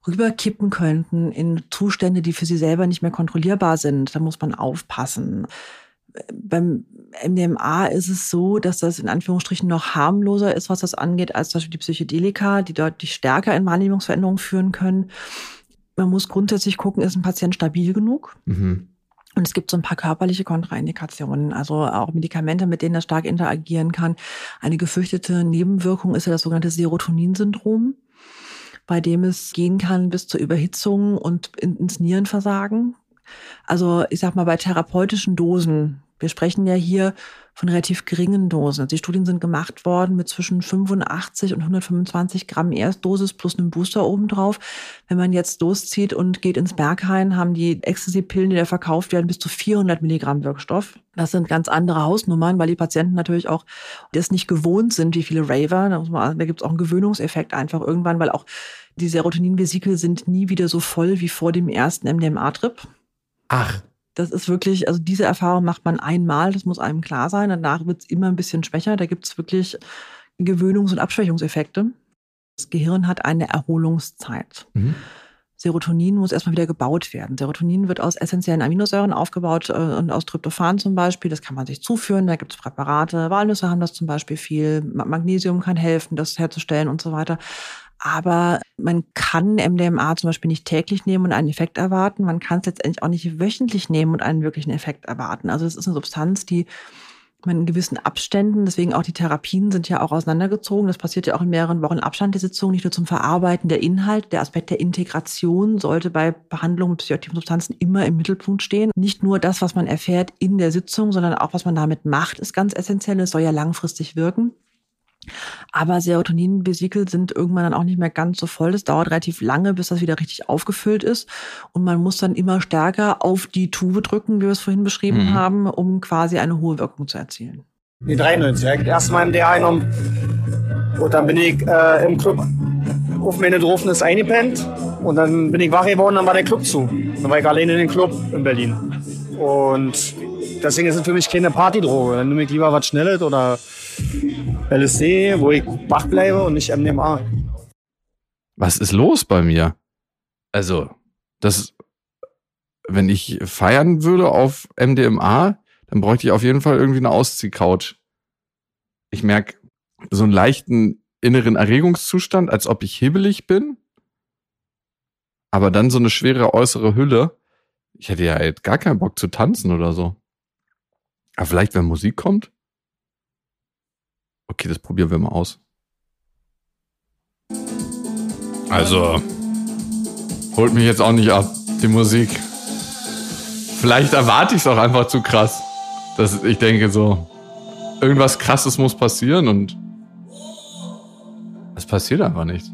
rüberkippen könnten in Zustände, die für sie selber nicht mehr kontrollierbar sind, dann muss man aufpassen. Beim MDMA ist es so, dass das in Anführungsstrichen noch harmloser ist, was das angeht, als zum Beispiel die Psychedelika, die deutlich stärker in Wahrnehmungsveränderungen führen können. Man muss grundsätzlich gucken, ist ein Patient stabil genug? Mhm. Und es gibt so ein paar körperliche Kontraindikationen, also auch Medikamente, mit denen er stark interagieren kann. Eine gefürchtete Nebenwirkung ist ja das sogenannte Serotoninsyndrom, bei dem es gehen kann bis zur Überhitzung und ins Nierenversagen. Also ich sag mal, bei therapeutischen Dosen, wir sprechen ja hier von relativ geringen Dosen. Also die Studien sind gemacht worden mit zwischen 85 und 125 Gramm Erstdosis plus einem Booster obendrauf. Wenn man jetzt loszieht und geht ins Berghain, haben die Ecstasy-Pillen, die da verkauft werden, bis zu 400 Milligramm Wirkstoff. Das sind ganz andere Hausnummern, weil die Patienten natürlich auch das nicht gewohnt sind, wie viele Raver. Da, da gibt es auch einen Gewöhnungseffekt einfach irgendwann, weil auch die Serotoninvesikel sind nie wieder so voll wie vor dem ersten MDMA-Trip. Ach. Das ist wirklich, also diese Erfahrung macht man einmal, das muss einem klar sein. Danach wird es immer ein bisschen schwächer. Da gibt es wirklich Gewöhnungs- und Abschwächungseffekte. Das Gehirn hat eine Erholungszeit. Mhm. Serotonin muss erstmal wieder gebaut werden. Serotonin wird aus essentiellen Aminosäuren aufgebaut äh, und aus Tryptophan zum Beispiel. Das kann man sich zuführen. Da gibt es Präparate. Walnüsse haben das zum Beispiel viel. Magnesium kann helfen, das herzustellen und so weiter. Aber man kann MDMA zum Beispiel nicht täglich nehmen und einen Effekt erwarten. Man kann es letztendlich auch nicht wöchentlich nehmen und einen wirklichen Effekt erwarten. Also es ist eine Substanz, die man in gewissen Abständen, deswegen auch die Therapien sind ja auch auseinandergezogen. Das passiert ja auch in mehreren Wochen Abstand, die Sitzung, nicht nur zum Verarbeiten der Inhalt. Der Aspekt der Integration sollte bei Behandlung mit psychoaktiven Substanzen immer im Mittelpunkt stehen. Nicht nur das, was man erfährt in der Sitzung, sondern auch, was man damit macht, ist ganz essentiell. Es soll ja langfristig wirken. Aber Serotoninvesikel sind irgendwann dann auch nicht mehr ganz so voll. Das dauert relativ lange, bis das wieder richtig aufgefüllt ist. Und man muss dann immer stärker auf die Tube drücken, wie wir es vorhin beschrieben Mhm. haben, um quasi eine hohe Wirkung zu erzielen. Die 93, direkt erstmal im D eingenommen. Und dann bin ich äh, im Club auf meine Drofnis eingepennt. Und dann bin ich wach geworden, dann war der Club zu. Dann war ich alleine in den Club in Berlin. Und deswegen ist es für mich keine Partydroge. Dann nehme ich lieber was Schnelles oder LSD, wo ich wach bleibe und nicht MDMA. Was ist los bei mir? Also, das, wenn ich feiern würde auf MDMA, dann bräuchte ich auf jeden Fall irgendwie eine Ausziehcouch. Ich merke so einen leichten inneren Erregungszustand, als ob ich hibbelig bin. Aber dann so eine schwere äußere Hülle. Ich hätte ja halt gar keinen Bock zu tanzen oder so. Aber vielleicht, wenn Musik kommt? Okay, das probieren wir mal aus. Also, holt mich jetzt auch nicht ab, die Musik. Vielleicht erwarte ich es auch einfach zu krass. Dass ich denke so, irgendwas krasses muss passieren und es passiert einfach nicht.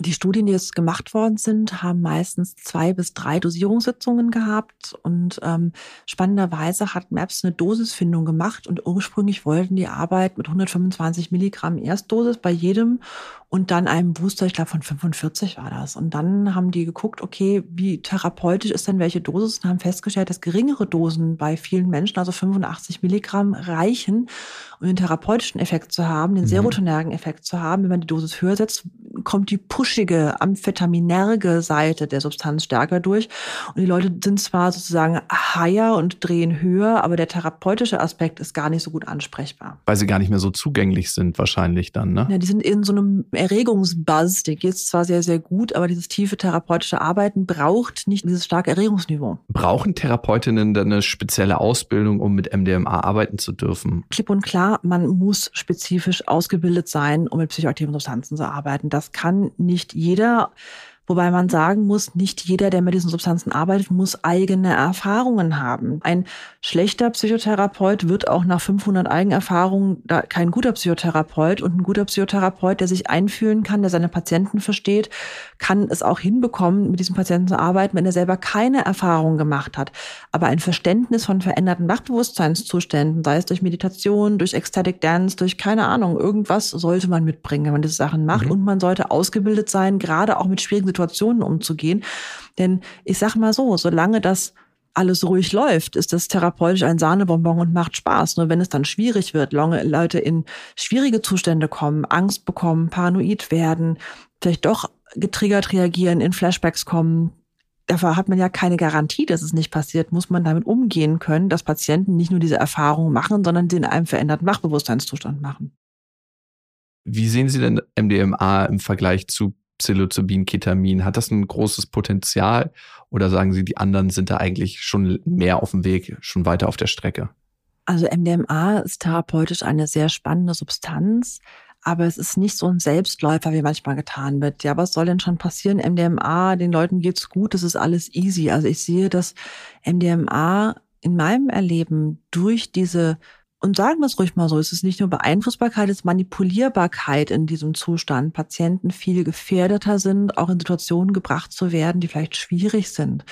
Die Studien, die jetzt gemacht worden sind, haben meistens zwei bis drei Dosierungssitzungen gehabt. Und ähm, spannenderweise hat MAPS eine Dosisfindung gemacht und ursprünglich wollten die Arbeit mit 125 Milligramm Erstdosis bei jedem und dann einem Booster, ich glaube von 45 war das. Und dann haben die geguckt, okay, wie therapeutisch ist denn welche Dosis und haben festgestellt, dass geringere Dosen bei vielen Menschen, also 85 Milligramm, reichen, um den therapeutischen Effekt zu haben, den Mhm. serotonergen Effekt zu haben. Wenn man die Dosis höher setzt, kommt die pushige, amphetaminerge Seite der Substanz stärker durch. Und die Leute sind zwar sozusagen higher und drehen höher, aber der therapeutische Aspekt ist gar nicht so gut ansprechbar. Weil sie gar nicht mehr so zugänglich sind, wahrscheinlich dann, ne? Ja, die sind in so einem Erregungsbuzz, der geht zwar sehr, sehr gut, aber dieses tiefe therapeutische Arbeiten braucht nicht dieses starke Erregungsniveau. Brauchen Therapeutinnen dann eine spezielle Ausbildung, um mit MDMA arbeiten zu dürfen? Klipp und klar, man muss spezifisch ausgebildet sein, um mit psychoaktiven Substanzen zu arbeiten. Das kann nicht jeder. Wobei man sagen muss, nicht jeder, der mit diesen Substanzen arbeitet, muss eigene Erfahrungen haben. Ein schlechter Psychotherapeut wird auch nach 500 Eigenerfahrungen kein guter Psychotherapeut. Und ein guter Psychotherapeut, der sich einfühlen kann, der seine Patienten versteht, kann es auch hinbekommen, mit diesem Patienten zu arbeiten, wenn er selber keine Erfahrung gemacht hat. Aber ein Verständnis von veränderten Wachbewusstseinszuständen, sei es durch Meditation, durch Ecstatic Dance, durch keine Ahnung, irgendwas sollte man mitbringen, wenn man diese Sachen macht. Und man sollte ausgebildet sein, gerade auch mit schwierigen Situationen umzugehen. Denn ich sag mal so, solange das alles ruhig läuft, ist das therapeutisch ein Sahnebonbon und macht Spaß. Nur wenn es dann schwierig wird, lange Leute in schwierige Zustände kommen, Angst bekommen, paranoid werden, vielleicht doch getriggert reagieren, in Flashbacks kommen. Dafür hat man ja keine Garantie, dass es nicht passiert. Muss man damit umgehen können, dass Patienten nicht nur diese Erfahrungen machen, sondern den einem veränderten Wachbewusstseinszustand machen. Wie sehen Sie denn MDMA im Vergleich zu Psilocybin, Ketamin? Hat das ein großes Potenzial oder sagen Sie, die anderen sind da eigentlich schon mehr auf dem Weg, schon weiter auf der Strecke? Also MDMA ist therapeutisch eine sehr spannende Substanz, aber es ist nicht so ein Selbstläufer, wie manchmal getan wird. Ja, was soll denn schon passieren? MDMA, den Leuten geht's gut, das ist alles easy. Also ich sehe, dass MDMA in meinem Erleben durch diese und sagen wir es ruhig mal so, es ist nicht nur Beeinflussbarkeit, es ist Manipulierbarkeit in diesem Zustand. Patienten viel gefährdeter sind, auch in Situationen gebracht zu werden, die vielleicht schwierig sind.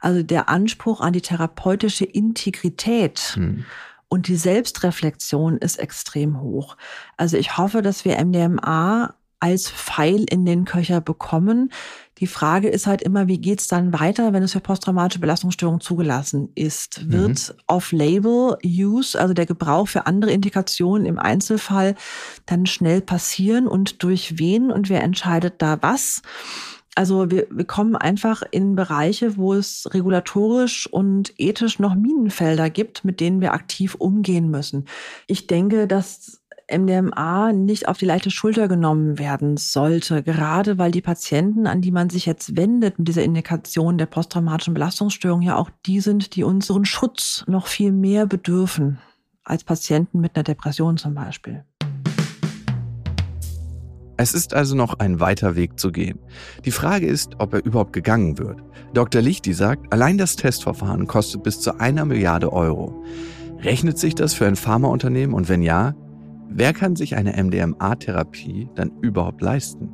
Also der Anspruch an die therapeutische Integrität hm. und die Selbstreflexion ist extrem hoch. Also ich hoffe, dass wir MDMA als Pfeil in den Köcher bekommen. Die Frage ist halt immer, wie geht's dann weiter, wenn es für posttraumatische Belastungsstörungen zugelassen ist? Mhm. Wird Off-Label-Use, also der Gebrauch für andere Indikationen im Einzelfall, dann schnell passieren und durch wen und wer entscheidet da was? Also wir, wir kommen einfach in Bereiche, wo es regulatorisch und ethisch noch Minenfelder gibt, mit denen wir aktiv umgehen müssen. Ich denke, dass MDMA nicht auf die leichte Schulter genommen werden sollte, gerade weil die Patienten, an die man sich jetzt wendet mit dieser Indikation der posttraumatischen Belastungsstörung, ja auch die sind, die unseren Schutz noch viel mehr bedürfen als Patienten mit einer Depression zum Beispiel. Es ist also noch ein weiter Weg zu gehen. Die Frage ist, ob er überhaupt gegangen wird. Dr. Lichti sagt, allein das Testverfahren kostet bis zu einer Milliarde Euro. Rechnet sich das für ein Pharmaunternehmen und wenn ja, Wer kann sich eine MDMA-Therapie dann überhaupt leisten?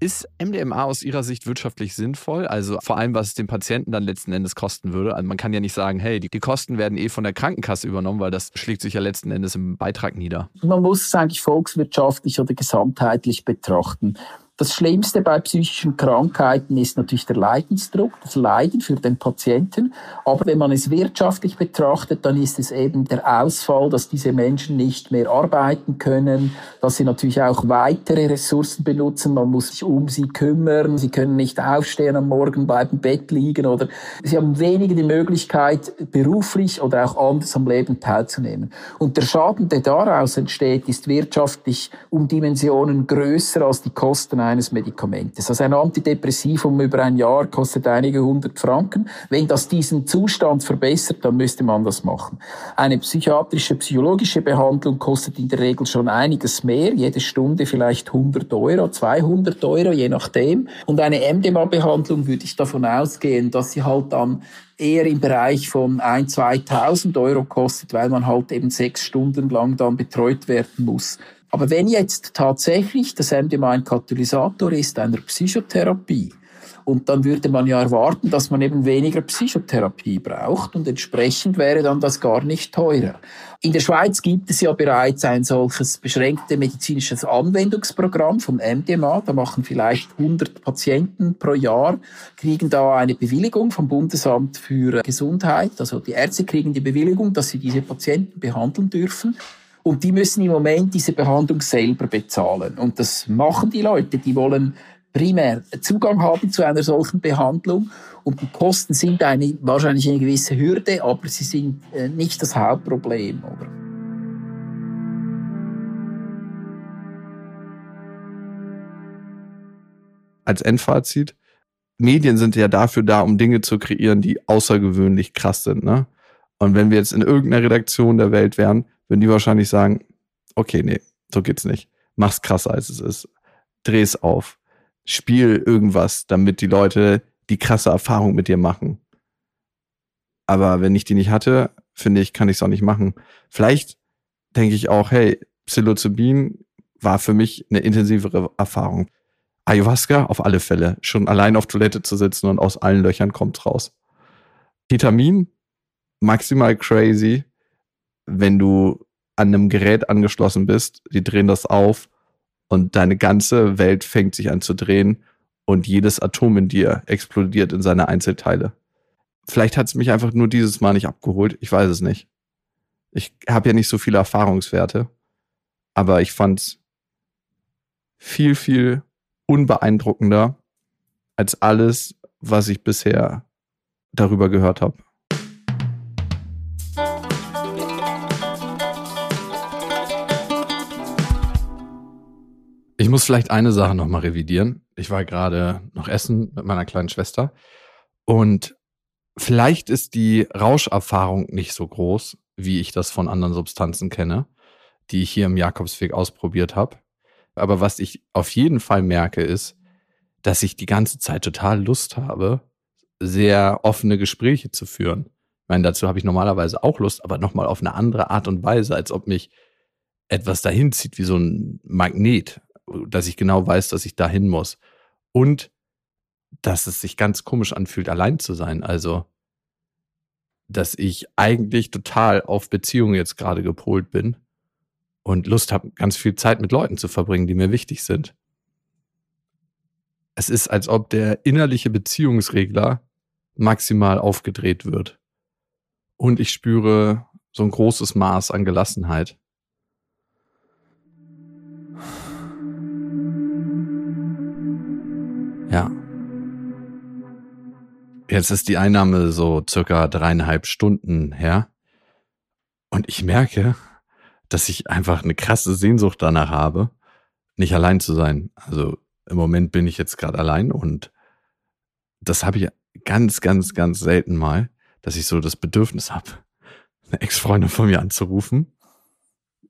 Ist MDMA aus Ihrer Sicht wirtschaftlich sinnvoll? Also vor allem, was es den Patienten dann letzten Endes kosten würde. Also man kann ja nicht sagen, hey, die, Kosten werden eh von der Krankenkasse übernommen, weil das schlägt sich ja letzten Endes im Beitrag nieder. Man muss es eigentlich volkswirtschaftlich oder gesamtheitlich betrachten. Das Schlimmste bei psychischen Krankheiten ist natürlich der Leidensdruck, das Leiden für den Patienten. Aber wenn man es wirtschaftlich betrachtet, dann ist es eben der Ausfall, dass diese Menschen nicht mehr arbeiten können, dass sie natürlich auch weitere Ressourcen benutzen. Man muss sich um sie kümmern. Sie können nicht aufstehen am Morgen, bleiben im Bett liegen oder sie haben weniger die Möglichkeit, beruflich oder auch anders am Leben teilzunehmen. Und der Schaden, der daraus entsteht, ist wirtschaftlich um Dimensionen größer als die Kosten eines Medikamentes. Also ein Antidepressivum über ein Jahr kostet einige hundert Franken. Wenn das diesen Zustand verbessert, dann müsste man das machen. Eine psychiatrische, psychologische Behandlung kostet in der Regel schon einiges mehr, jede Stunde vielleicht 100 Euro, 200 Euro, je nachdem. Und eine MDMA-Behandlung würde ich davon ausgehen, dass sie halt dann eher im Bereich von 1.000, 2.000 Euro kostet, weil man halt eben sechs Stunden lang dann betreut werden muss. Aber wenn jetzt tatsächlich das MDMA ein Katalysator ist einer Psychotherapie, und dann würde man ja erwarten, dass man eben weniger Psychotherapie braucht und entsprechend wäre dann das gar nicht teurer. In der Schweiz gibt es ja bereits ein solches beschränkte medizinisches Anwendungsprogramm von MDMA. Da machen vielleicht 100 Patienten pro Jahr, kriegen da eine Bewilligung vom Bundesamt für Gesundheit. Also die Ärzte kriegen die Bewilligung, dass sie diese Patienten behandeln dürfen. Und die müssen im Moment diese Behandlung selber bezahlen. Und das machen die Leute. Die wollen primär Zugang haben zu einer solchen Behandlung. Und die Kosten sind eine, wahrscheinlich eine gewisse Hürde, aber sie sind äh, nicht das Hauptproblem. Oder? Als Endfazit, Medien sind ja dafür da, um Dinge zu kreieren, die außergewöhnlich krass sind. Ne? Und wenn wir jetzt in irgendeiner Redaktion der Welt wären, würden die wahrscheinlich sagen, okay, nee, so geht's nicht. Mach's krasser, als es ist. Dreh's auf. Spiel irgendwas, damit die Leute die krasse Erfahrung mit dir machen. Aber wenn ich die nicht hatte, finde ich, kann ich es auch nicht machen. Vielleicht denke ich auch, hey, Psilocybin war für mich eine intensivere Erfahrung. Ayahuasca auf alle Fälle. Schon allein auf Toilette zu sitzen und aus allen Löchern kommt raus. Ketamin, maximal crazy wenn du an einem Gerät angeschlossen bist, die drehen das auf und deine ganze Welt fängt sich an zu drehen und jedes Atom in dir explodiert in seine Einzelteile. Vielleicht hat es mich einfach nur dieses Mal nicht abgeholt. Ich weiß es nicht. Ich habe ja nicht so viele Erfahrungswerte, aber ich fand's viel, viel unbeeindruckender als alles, was ich bisher darüber gehört habe. Muss vielleicht eine Sache nochmal revidieren. Ich war gerade noch essen mit meiner kleinen Schwester und vielleicht ist die Rauscherfahrung nicht so groß, wie ich das von anderen Substanzen kenne, die ich hier im Jakobsweg ausprobiert habe. Aber was ich auf jeden Fall merke, ist, dass ich die ganze Zeit total Lust habe, sehr offene Gespräche zu führen. Ich meine, dazu habe ich normalerweise auch Lust, aber nochmal auf eine andere Art und Weise, als ob mich etwas dahin zieht, wie so ein Magnet, dass ich genau weiß, dass ich dahin muss. Und dass es sich ganz komisch anfühlt, allein zu sein. Also, dass ich eigentlich total auf Beziehungen jetzt gerade gepolt bin und Lust habe, ganz viel Zeit mit Leuten zu verbringen, die mir wichtig sind. Es ist, als ob der innerliche Beziehungsregler maximal aufgedreht wird. Und ich spüre so ein großes Maß an Gelassenheit. Jetzt ist die Einnahme so circa dreieinhalb Stunden her. Und ich merke, dass ich einfach eine krasse Sehnsucht danach habe, nicht allein zu sein. Also im Moment bin ich jetzt gerade allein und das habe ich ganz, ganz, ganz selten mal, dass ich so das Bedürfnis habe, eine Ex-Freundin von mir anzurufen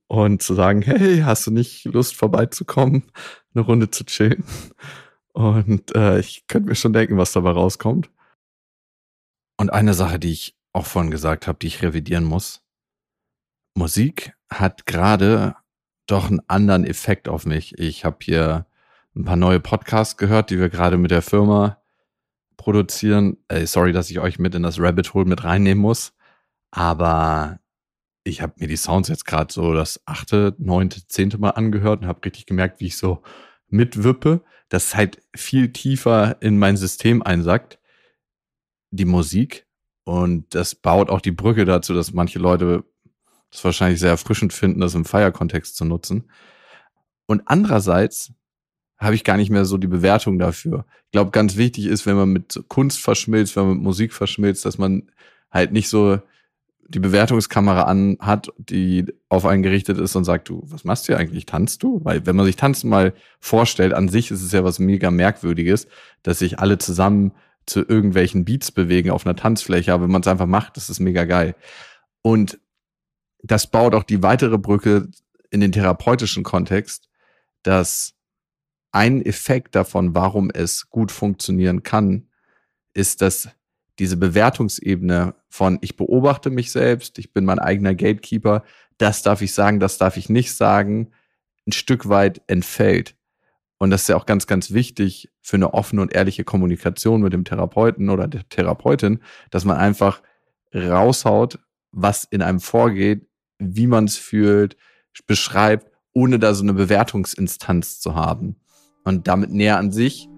und zu sagen, hey, hast du nicht Lust vorbeizukommen, eine Runde zu chillen? Und äh, ich könnte mir schon denken, was dabei rauskommt. Und eine Sache, die ich auch vorhin gesagt habe, die ich revidieren muss. Musik hat gerade doch einen anderen Effekt auf mich. Ich habe hier ein paar neue Podcasts gehört, die wir gerade mit der Firma produzieren. Ey, sorry, dass ich euch mit in das Rabbit Hole mit reinnehmen muss. Aber ich habe mir die Sounds jetzt gerade so das achte, neunte, zehnte Mal angehört und habe richtig gemerkt, wie ich so mitwippe, das halt viel tiefer in mein System einsackt, die Musik. Und das baut auch die Brücke dazu, dass manche Leute das wahrscheinlich sehr erfrischend finden, das im Feierkontext zu nutzen. Und andererseits habe ich gar nicht mehr so die Bewertung dafür. Ich glaube, ganz wichtig ist, wenn man mit Kunst verschmilzt, wenn man mit Musik verschmilzt, dass man halt nicht so die Bewertungskamera an hat, die auf einen gerichtet ist und sagt, du, was machst du hier eigentlich? Tanzt du? Weil wenn man sich Tanzen mal vorstellt, an sich ist es ja was mega merkwürdiges, dass sich alle zusammen zu irgendwelchen Beats bewegen auf einer Tanzfläche, aber wenn man es einfach macht, das ist mega geil. Und das baut auch die weitere Brücke in den therapeutischen Kontext, dass ein Effekt davon, warum es gut funktionieren kann, ist, dass diese Bewertungsebene von ich beobachte mich selbst, ich bin mein eigener Gatekeeper, das darf ich sagen, das darf ich nicht sagen, ein Stück weit entfällt. Und das ist ja auch ganz, ganz wichtig für eine offene und ehrliche Kommunikation mit dem Therapeuten oder der Therapeutin, dass man einfach raushaut, was in einem vorgeht, wie man es fühlt, beschreibt, ohne da so eine Bewertungsinstanz zu haben und damit näher an sich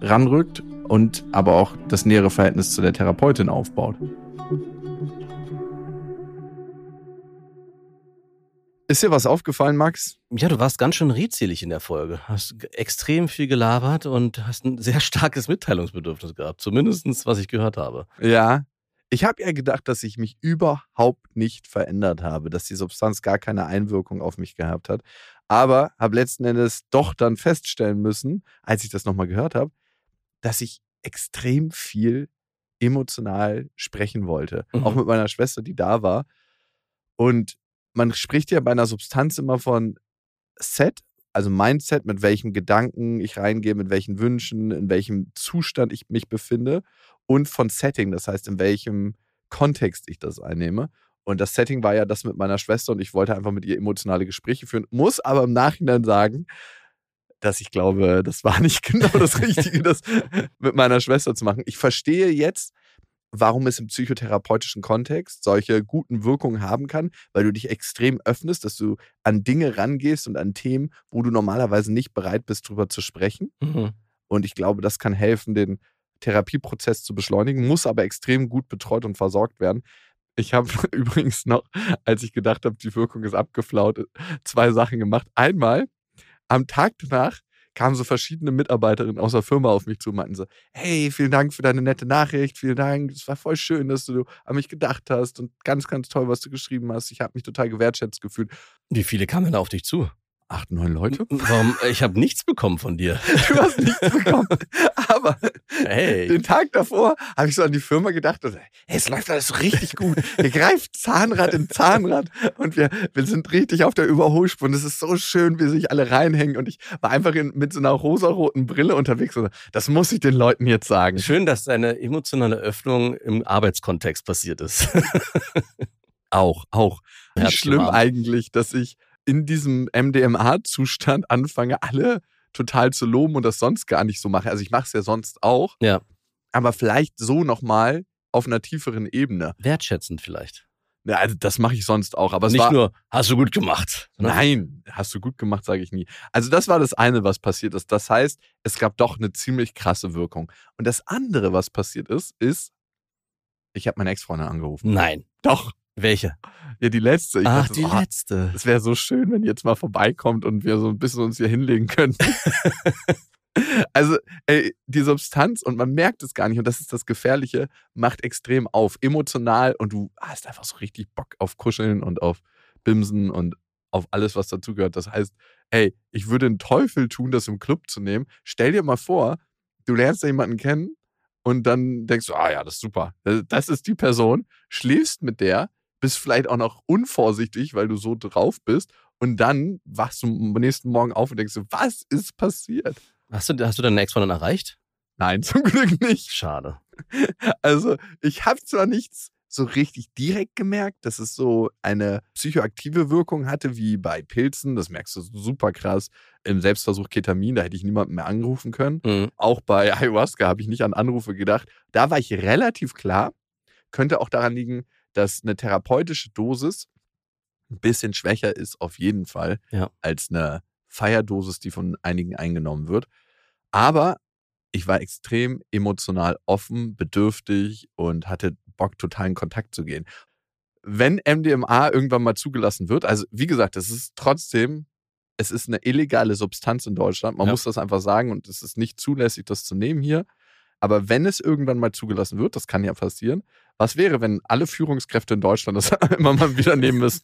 ranrückt und aber auch das nähere Verhältnis zu der Therapeutin aufbaut. Ist dir was aufgefallen, Max? Ja, du warst ganz schön redselig in der Folge. Hast extrem viel gelabert und hast ein sehr starkes Mitteilungsbedürfnis gehabt. Zumindest was ich gehört habe. Ja. Ich habe ja gedacht, dass ich mich überhaupt nicht verändert habe, dass die Substanz gar keine Einwirkung auf mich gehabt hat aber habe letzten Endes doch dann feststellen müssen, als ich das nochmal gehört habe, dass ich extrem viel emotional sprechen wollte. Mhm. Auch mit meiner Schwester, die da war. Und man spricht ja bei einer Substanz immer von Set, also Mindset, mit welchen Gedanken ich reingehe, mit welchen Wünschen, in welchem Zustand ich mich befinde und von Setting, das heißt, in welchem Kontext ich das einnehme. Und das Setting war ja das mit meiner Schwester und ich wollte einfach mit ihr emotionale Gespräche führen, muss aber im Nachhinein sagen, dass ich glaube, das war nicht genau das Richtige, das mit meiner Schwester zu machen. Ich verstehe jetzt, warum es im psychotherapeutischen Kontext solche guten Wirkungen haben kann, weil du dich extrem öffnest, dass du an Dinge rangehst und an Themen, wo du normalerweise nicht bereit bist, drüber zu sprechen. Mhm. Und ich glaube, das kann helfen, den Therapieprozess zu beschleunigen, muss aber extrem gut betreut und versorgt werden. Ich habe übrigens noch, als ich gedacht habe, die Wirkung ist abgeflaut, zwei Sachen gemacht. Einmal am Tag danach kamen so verschiedene Mitarbeiterinnen aus der Firma auf mich zu und meinten so, hey, vielen Dank für deine nette Nachricht, vielen Dank, es war voll schön, dass du an mich gedacht hast und ganz, ganz toll, was du geschrieben hast. Ich habe mich total gewertschätzt gefühlt. Wie viele kamen da auf dich zu? Acht, neun Leute? Warum? Ich habe nichts bekommen von dir. Du hast nichts bekommen. Aber Hey. den Tag davor habe ich so an die Firma gedacht und hey, es läuft alles richtig gut. Ihr greift Zahnrad in Zahnrad und wir, wir sind richtig auf der Überholspur. Und es ist so schön, wie sich alle reinhängen. Und ich war einfach in, mit so einer rosaroten Brille unterwegs. Und das muss ich den Leuten jetzt sagen. Schön, dass deine emotionale Öffnung im Arbeitskontext passiert ist. Auch, auch. Wie schlimm eigentlich, dass ich in diesem MDMA-Zustand anfange, alle total zu loben und das sonst gar nicht so mache. Also ich mache es ja sonst auch. Ja. Aber vielleicht so nochmal auf einer tieferen Ebene. Wertschätzend vielleicht. Ja, also das mache ich sonst auch. Aber Nicht war, nur, hast du gut gemacht. sondern Nein, hast du gut gemacht, sage ich nie. Also das war das eine, was passiert ist. Das heißt, es gab doch eine ziemlich krasse Wirkung. Und das andere, was passiert ist, ist, ich habe meine Ex-Freundin angerufen. Nein. Doch. Welche? Ja, die letzte. Ich Ach, dachte die so, ah, letzte. Es wäre so schön, wenn die jetzt mal vorbeikommt und wir so ein bisschen uns hier hinlegen könnten. also, ey, die Substanz, und man merkt es gar nicht, und das ist das Gefährliche, macht extrem auf, emotional, und du hast einfach so richtig Bock auf Kuscheln und auf Bimsen und auf alles, was dazugehört. Das heißt, ey, ich würde einen Teufel tun, das im Club zu nehmen. Stell dir mal vor, du lernst da jemanden kennen und dann denkst du, ah ja, das ist super. Das ist die Person, schläfst mit der, bist vielleicht auch noch unvorsichtig, weil du so drauf bist. Und dann wachst du am nächsten Morgen auf und denkst, so, was ist passiert? Hast du, hast du deine Ex-Freundin erreicht? Nein, zum Glück nicht. Schade. Also, ich habe zwar nichts so richtig direkt gemerkt, dass es so eine psychoaktive Wirkung hatte, wie bei Pilzen. Das merkst du super krass. Im Selbstversuch Ketamin, da hätte ich niemanden mehr angerufen können. Mhm. Auch bei Ayahuasca habe ich nicht an Anrufe gedacht. Da war ich relativ klar. Könnte auch daran liegen, dass eine therapeutische Dosis ein bisschen schwächer ist, auf jeden Fall, Ja. als eine Feierdosis, die von einigen eingenommen wird. Aber ich war extrem emotional offen, bedürftig und hatte Bock, total in Kontakt zu gehen. Wenn MDMA irgendwann mal zugelassen wird, also wie gesagt, es ist trotzdem, es ist eine illegale Substanz in Deutschland. Man Ja. muss das einfach sagen und es ist nicht zulässig, das zu nehmen hier. Aber wenn es irgendwann mal zugelassen wird, das kann ja passieren, was wäre, wenn alle Führungskräfte in Deutschland das immer mal wieder nehmen müssen?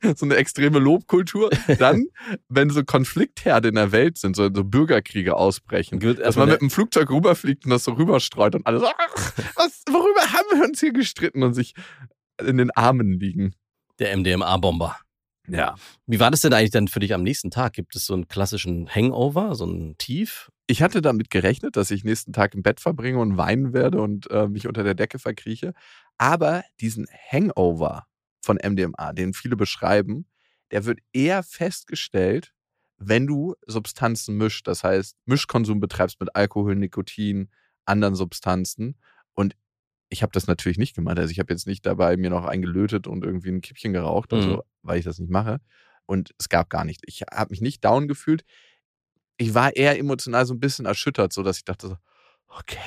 so eine extreme Lobkultur. Dann, wenn so Konfliktherde in der Welt sind, so, so Bürgerkriege ausbrechen, dass man mit dem Flugzeug rüberfliegt und das so rüberstreut und alle so, ach, was, worüber haben wir uns hier gestritten und sich in den Armen liegen. Der MDMA-Bomber. Ja. Wie war das denn eigentlich dann für dich am nächsten Tag? Gibt es so einen klassischen Hangover, so ein Tief? Ich hatte damit gerechnet, dass ich nächsten Tag im Bett verbringe und weinen werde und äh, mich unter der Decke verkrieche. Aber diesen Hangover von MDMA, den viele beschreiben, der wird eher festgestellt, wenn du Substanzen mischst. Das heißt, Mischkonsum betreibst mit Alkohol, Nikotin, anderen Substanzen. Und ich habe das natürlich nicht gemacht. Also ich habe jetzt nicht dabei mir noch eingelötet und irgendwie ein Kippchen geraucht, also, Mhm. weil ich das nicht mache. Und es gab gar nichts. Ich habe mich nicht down gefühlt. Ich war eher emotional so ein bisschen erschüttert, so dass ich dachte so, okay,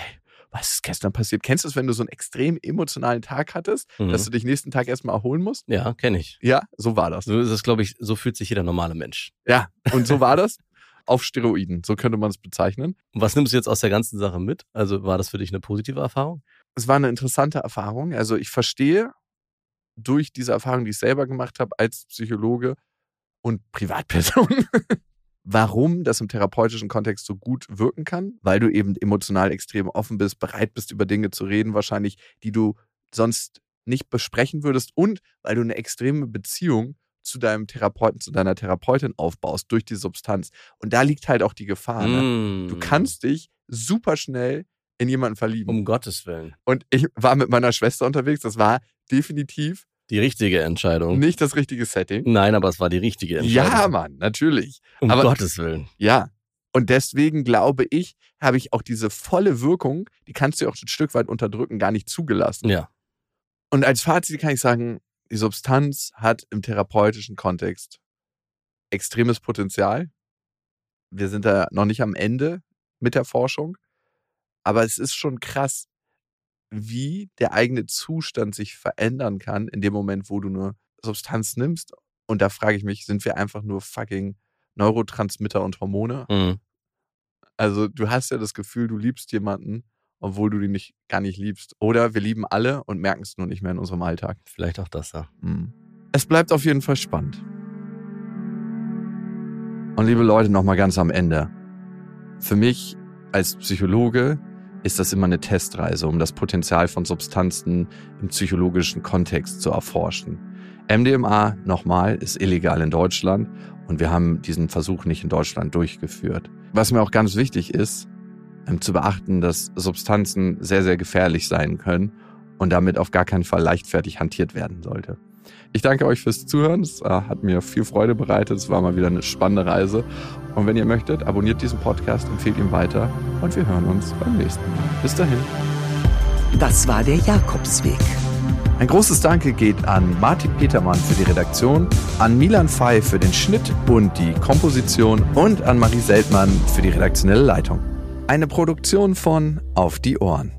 was ist gestern passiert? Kennst du es, wenn du so einen extrem emotionalen Tag hattest, Mhm. dass du dich nächsten Tag erstmal erholen musst? Ja, kenne ich. Ja, so war das. So ist es, glaube ich, so fühlt sich jeder normale Mensch. Ja, und so war das auf Steroiden. So könnte man es bezeichnen. Und was nimmst du jetzt aus der ganzen Sache mit? Also war das für dich eine positive Erfahrung? Es war eine interessante Erfahrung. Also ich verstehe durch diese Erfahrung, die ich selber gemacht habe als Psychologe und Privatperson, warum das im therapeutischen Kontext so gut wirken kann, weil du eben emotional extrem offen bist, bereit bist, über Dinge zu reden, wahrscheinlich, die du sonst nicht besprechen würdest und weil du eine extreme Beziehung zu deinem Therapeuten, zu deiner Therapeutin aufbaust durch die Substanz. Und da liegt halt auch die Gefahr. Ne? Mm. Du kannst dich super schnell in jemanden verlieben. Um Gottes Willen. Und ich war mit meiner Schwester unterwegs. Das war definitiv Die richtige Entscheidung. nicht das richtige Setting. Nein, aber es war die richtige Entscheidung. Ja, Mann, natürlich. Um aber- Gottes Willen. Ja. Und deswegen glaube ich, habe ich auch diese volle Wirkung, die kannst du auch ein Stück weit unterdrücken, gar nicht zugelassen. Ja. Und als Fazit kann ich sagen, die Substanz hat im therapeutischen Kontext extremes Potenzial. Wir sind da noch nicht am Ende mit der Forschung. Aber es ist schon krass, wie der eigene Zustand sich verändern kann in dem Moment, wo du eine Substanz nimmst. Und da frage ich mich, sind wir einfach nur fucking Neurotransmitter und Hormone. Mhm. Also du hast ja das Gefühl, du liebst jemanden, obwohl du den nicht, gar nicht liebst. Oder wir lieben alle und merken es nur nicht mehr in unserem Alltag. Vielleicht auch das, ja. Mhm. Es bleibt auf jeden Fall spannend. Und liebe Leute, nochmal ganz am Ende. Für mich als Psychologe ist das immer eine Testreise, um das Potenzial von Substanzen im psychologischen Kontext zu erforschen. MDMA, nochmal, ist illegal in Deutschland und wir haben diesen Versuch nicht in Deutschland durchgeführt. Was mir auch ganz wichtig ist, ähm, zu beachten, dass Substanzen sehr, sehr gefährlich sein können und damit auf gar keinen Fall leichtfertig hantiert werden sollte. Ich danke euch fürs Zuhören. Es äh, hat mir viel Freude bereitet. Es war mal wieder eine spannende Reise. Und wenn ihr möchtet, abonniert diesen Podcast, empfehlt ihn weiter und wir hören uns beim nächsten Mal. Bis dahin. Das war der Jakobsweg. Ein großes Danke geht an Martin Petermann für die Redaktion, an Milan Fey für den Schnitt und die Komposition und an Marie Seltmann für die redaktionelle Leitung. Eine Produktion von Auf die Ohren.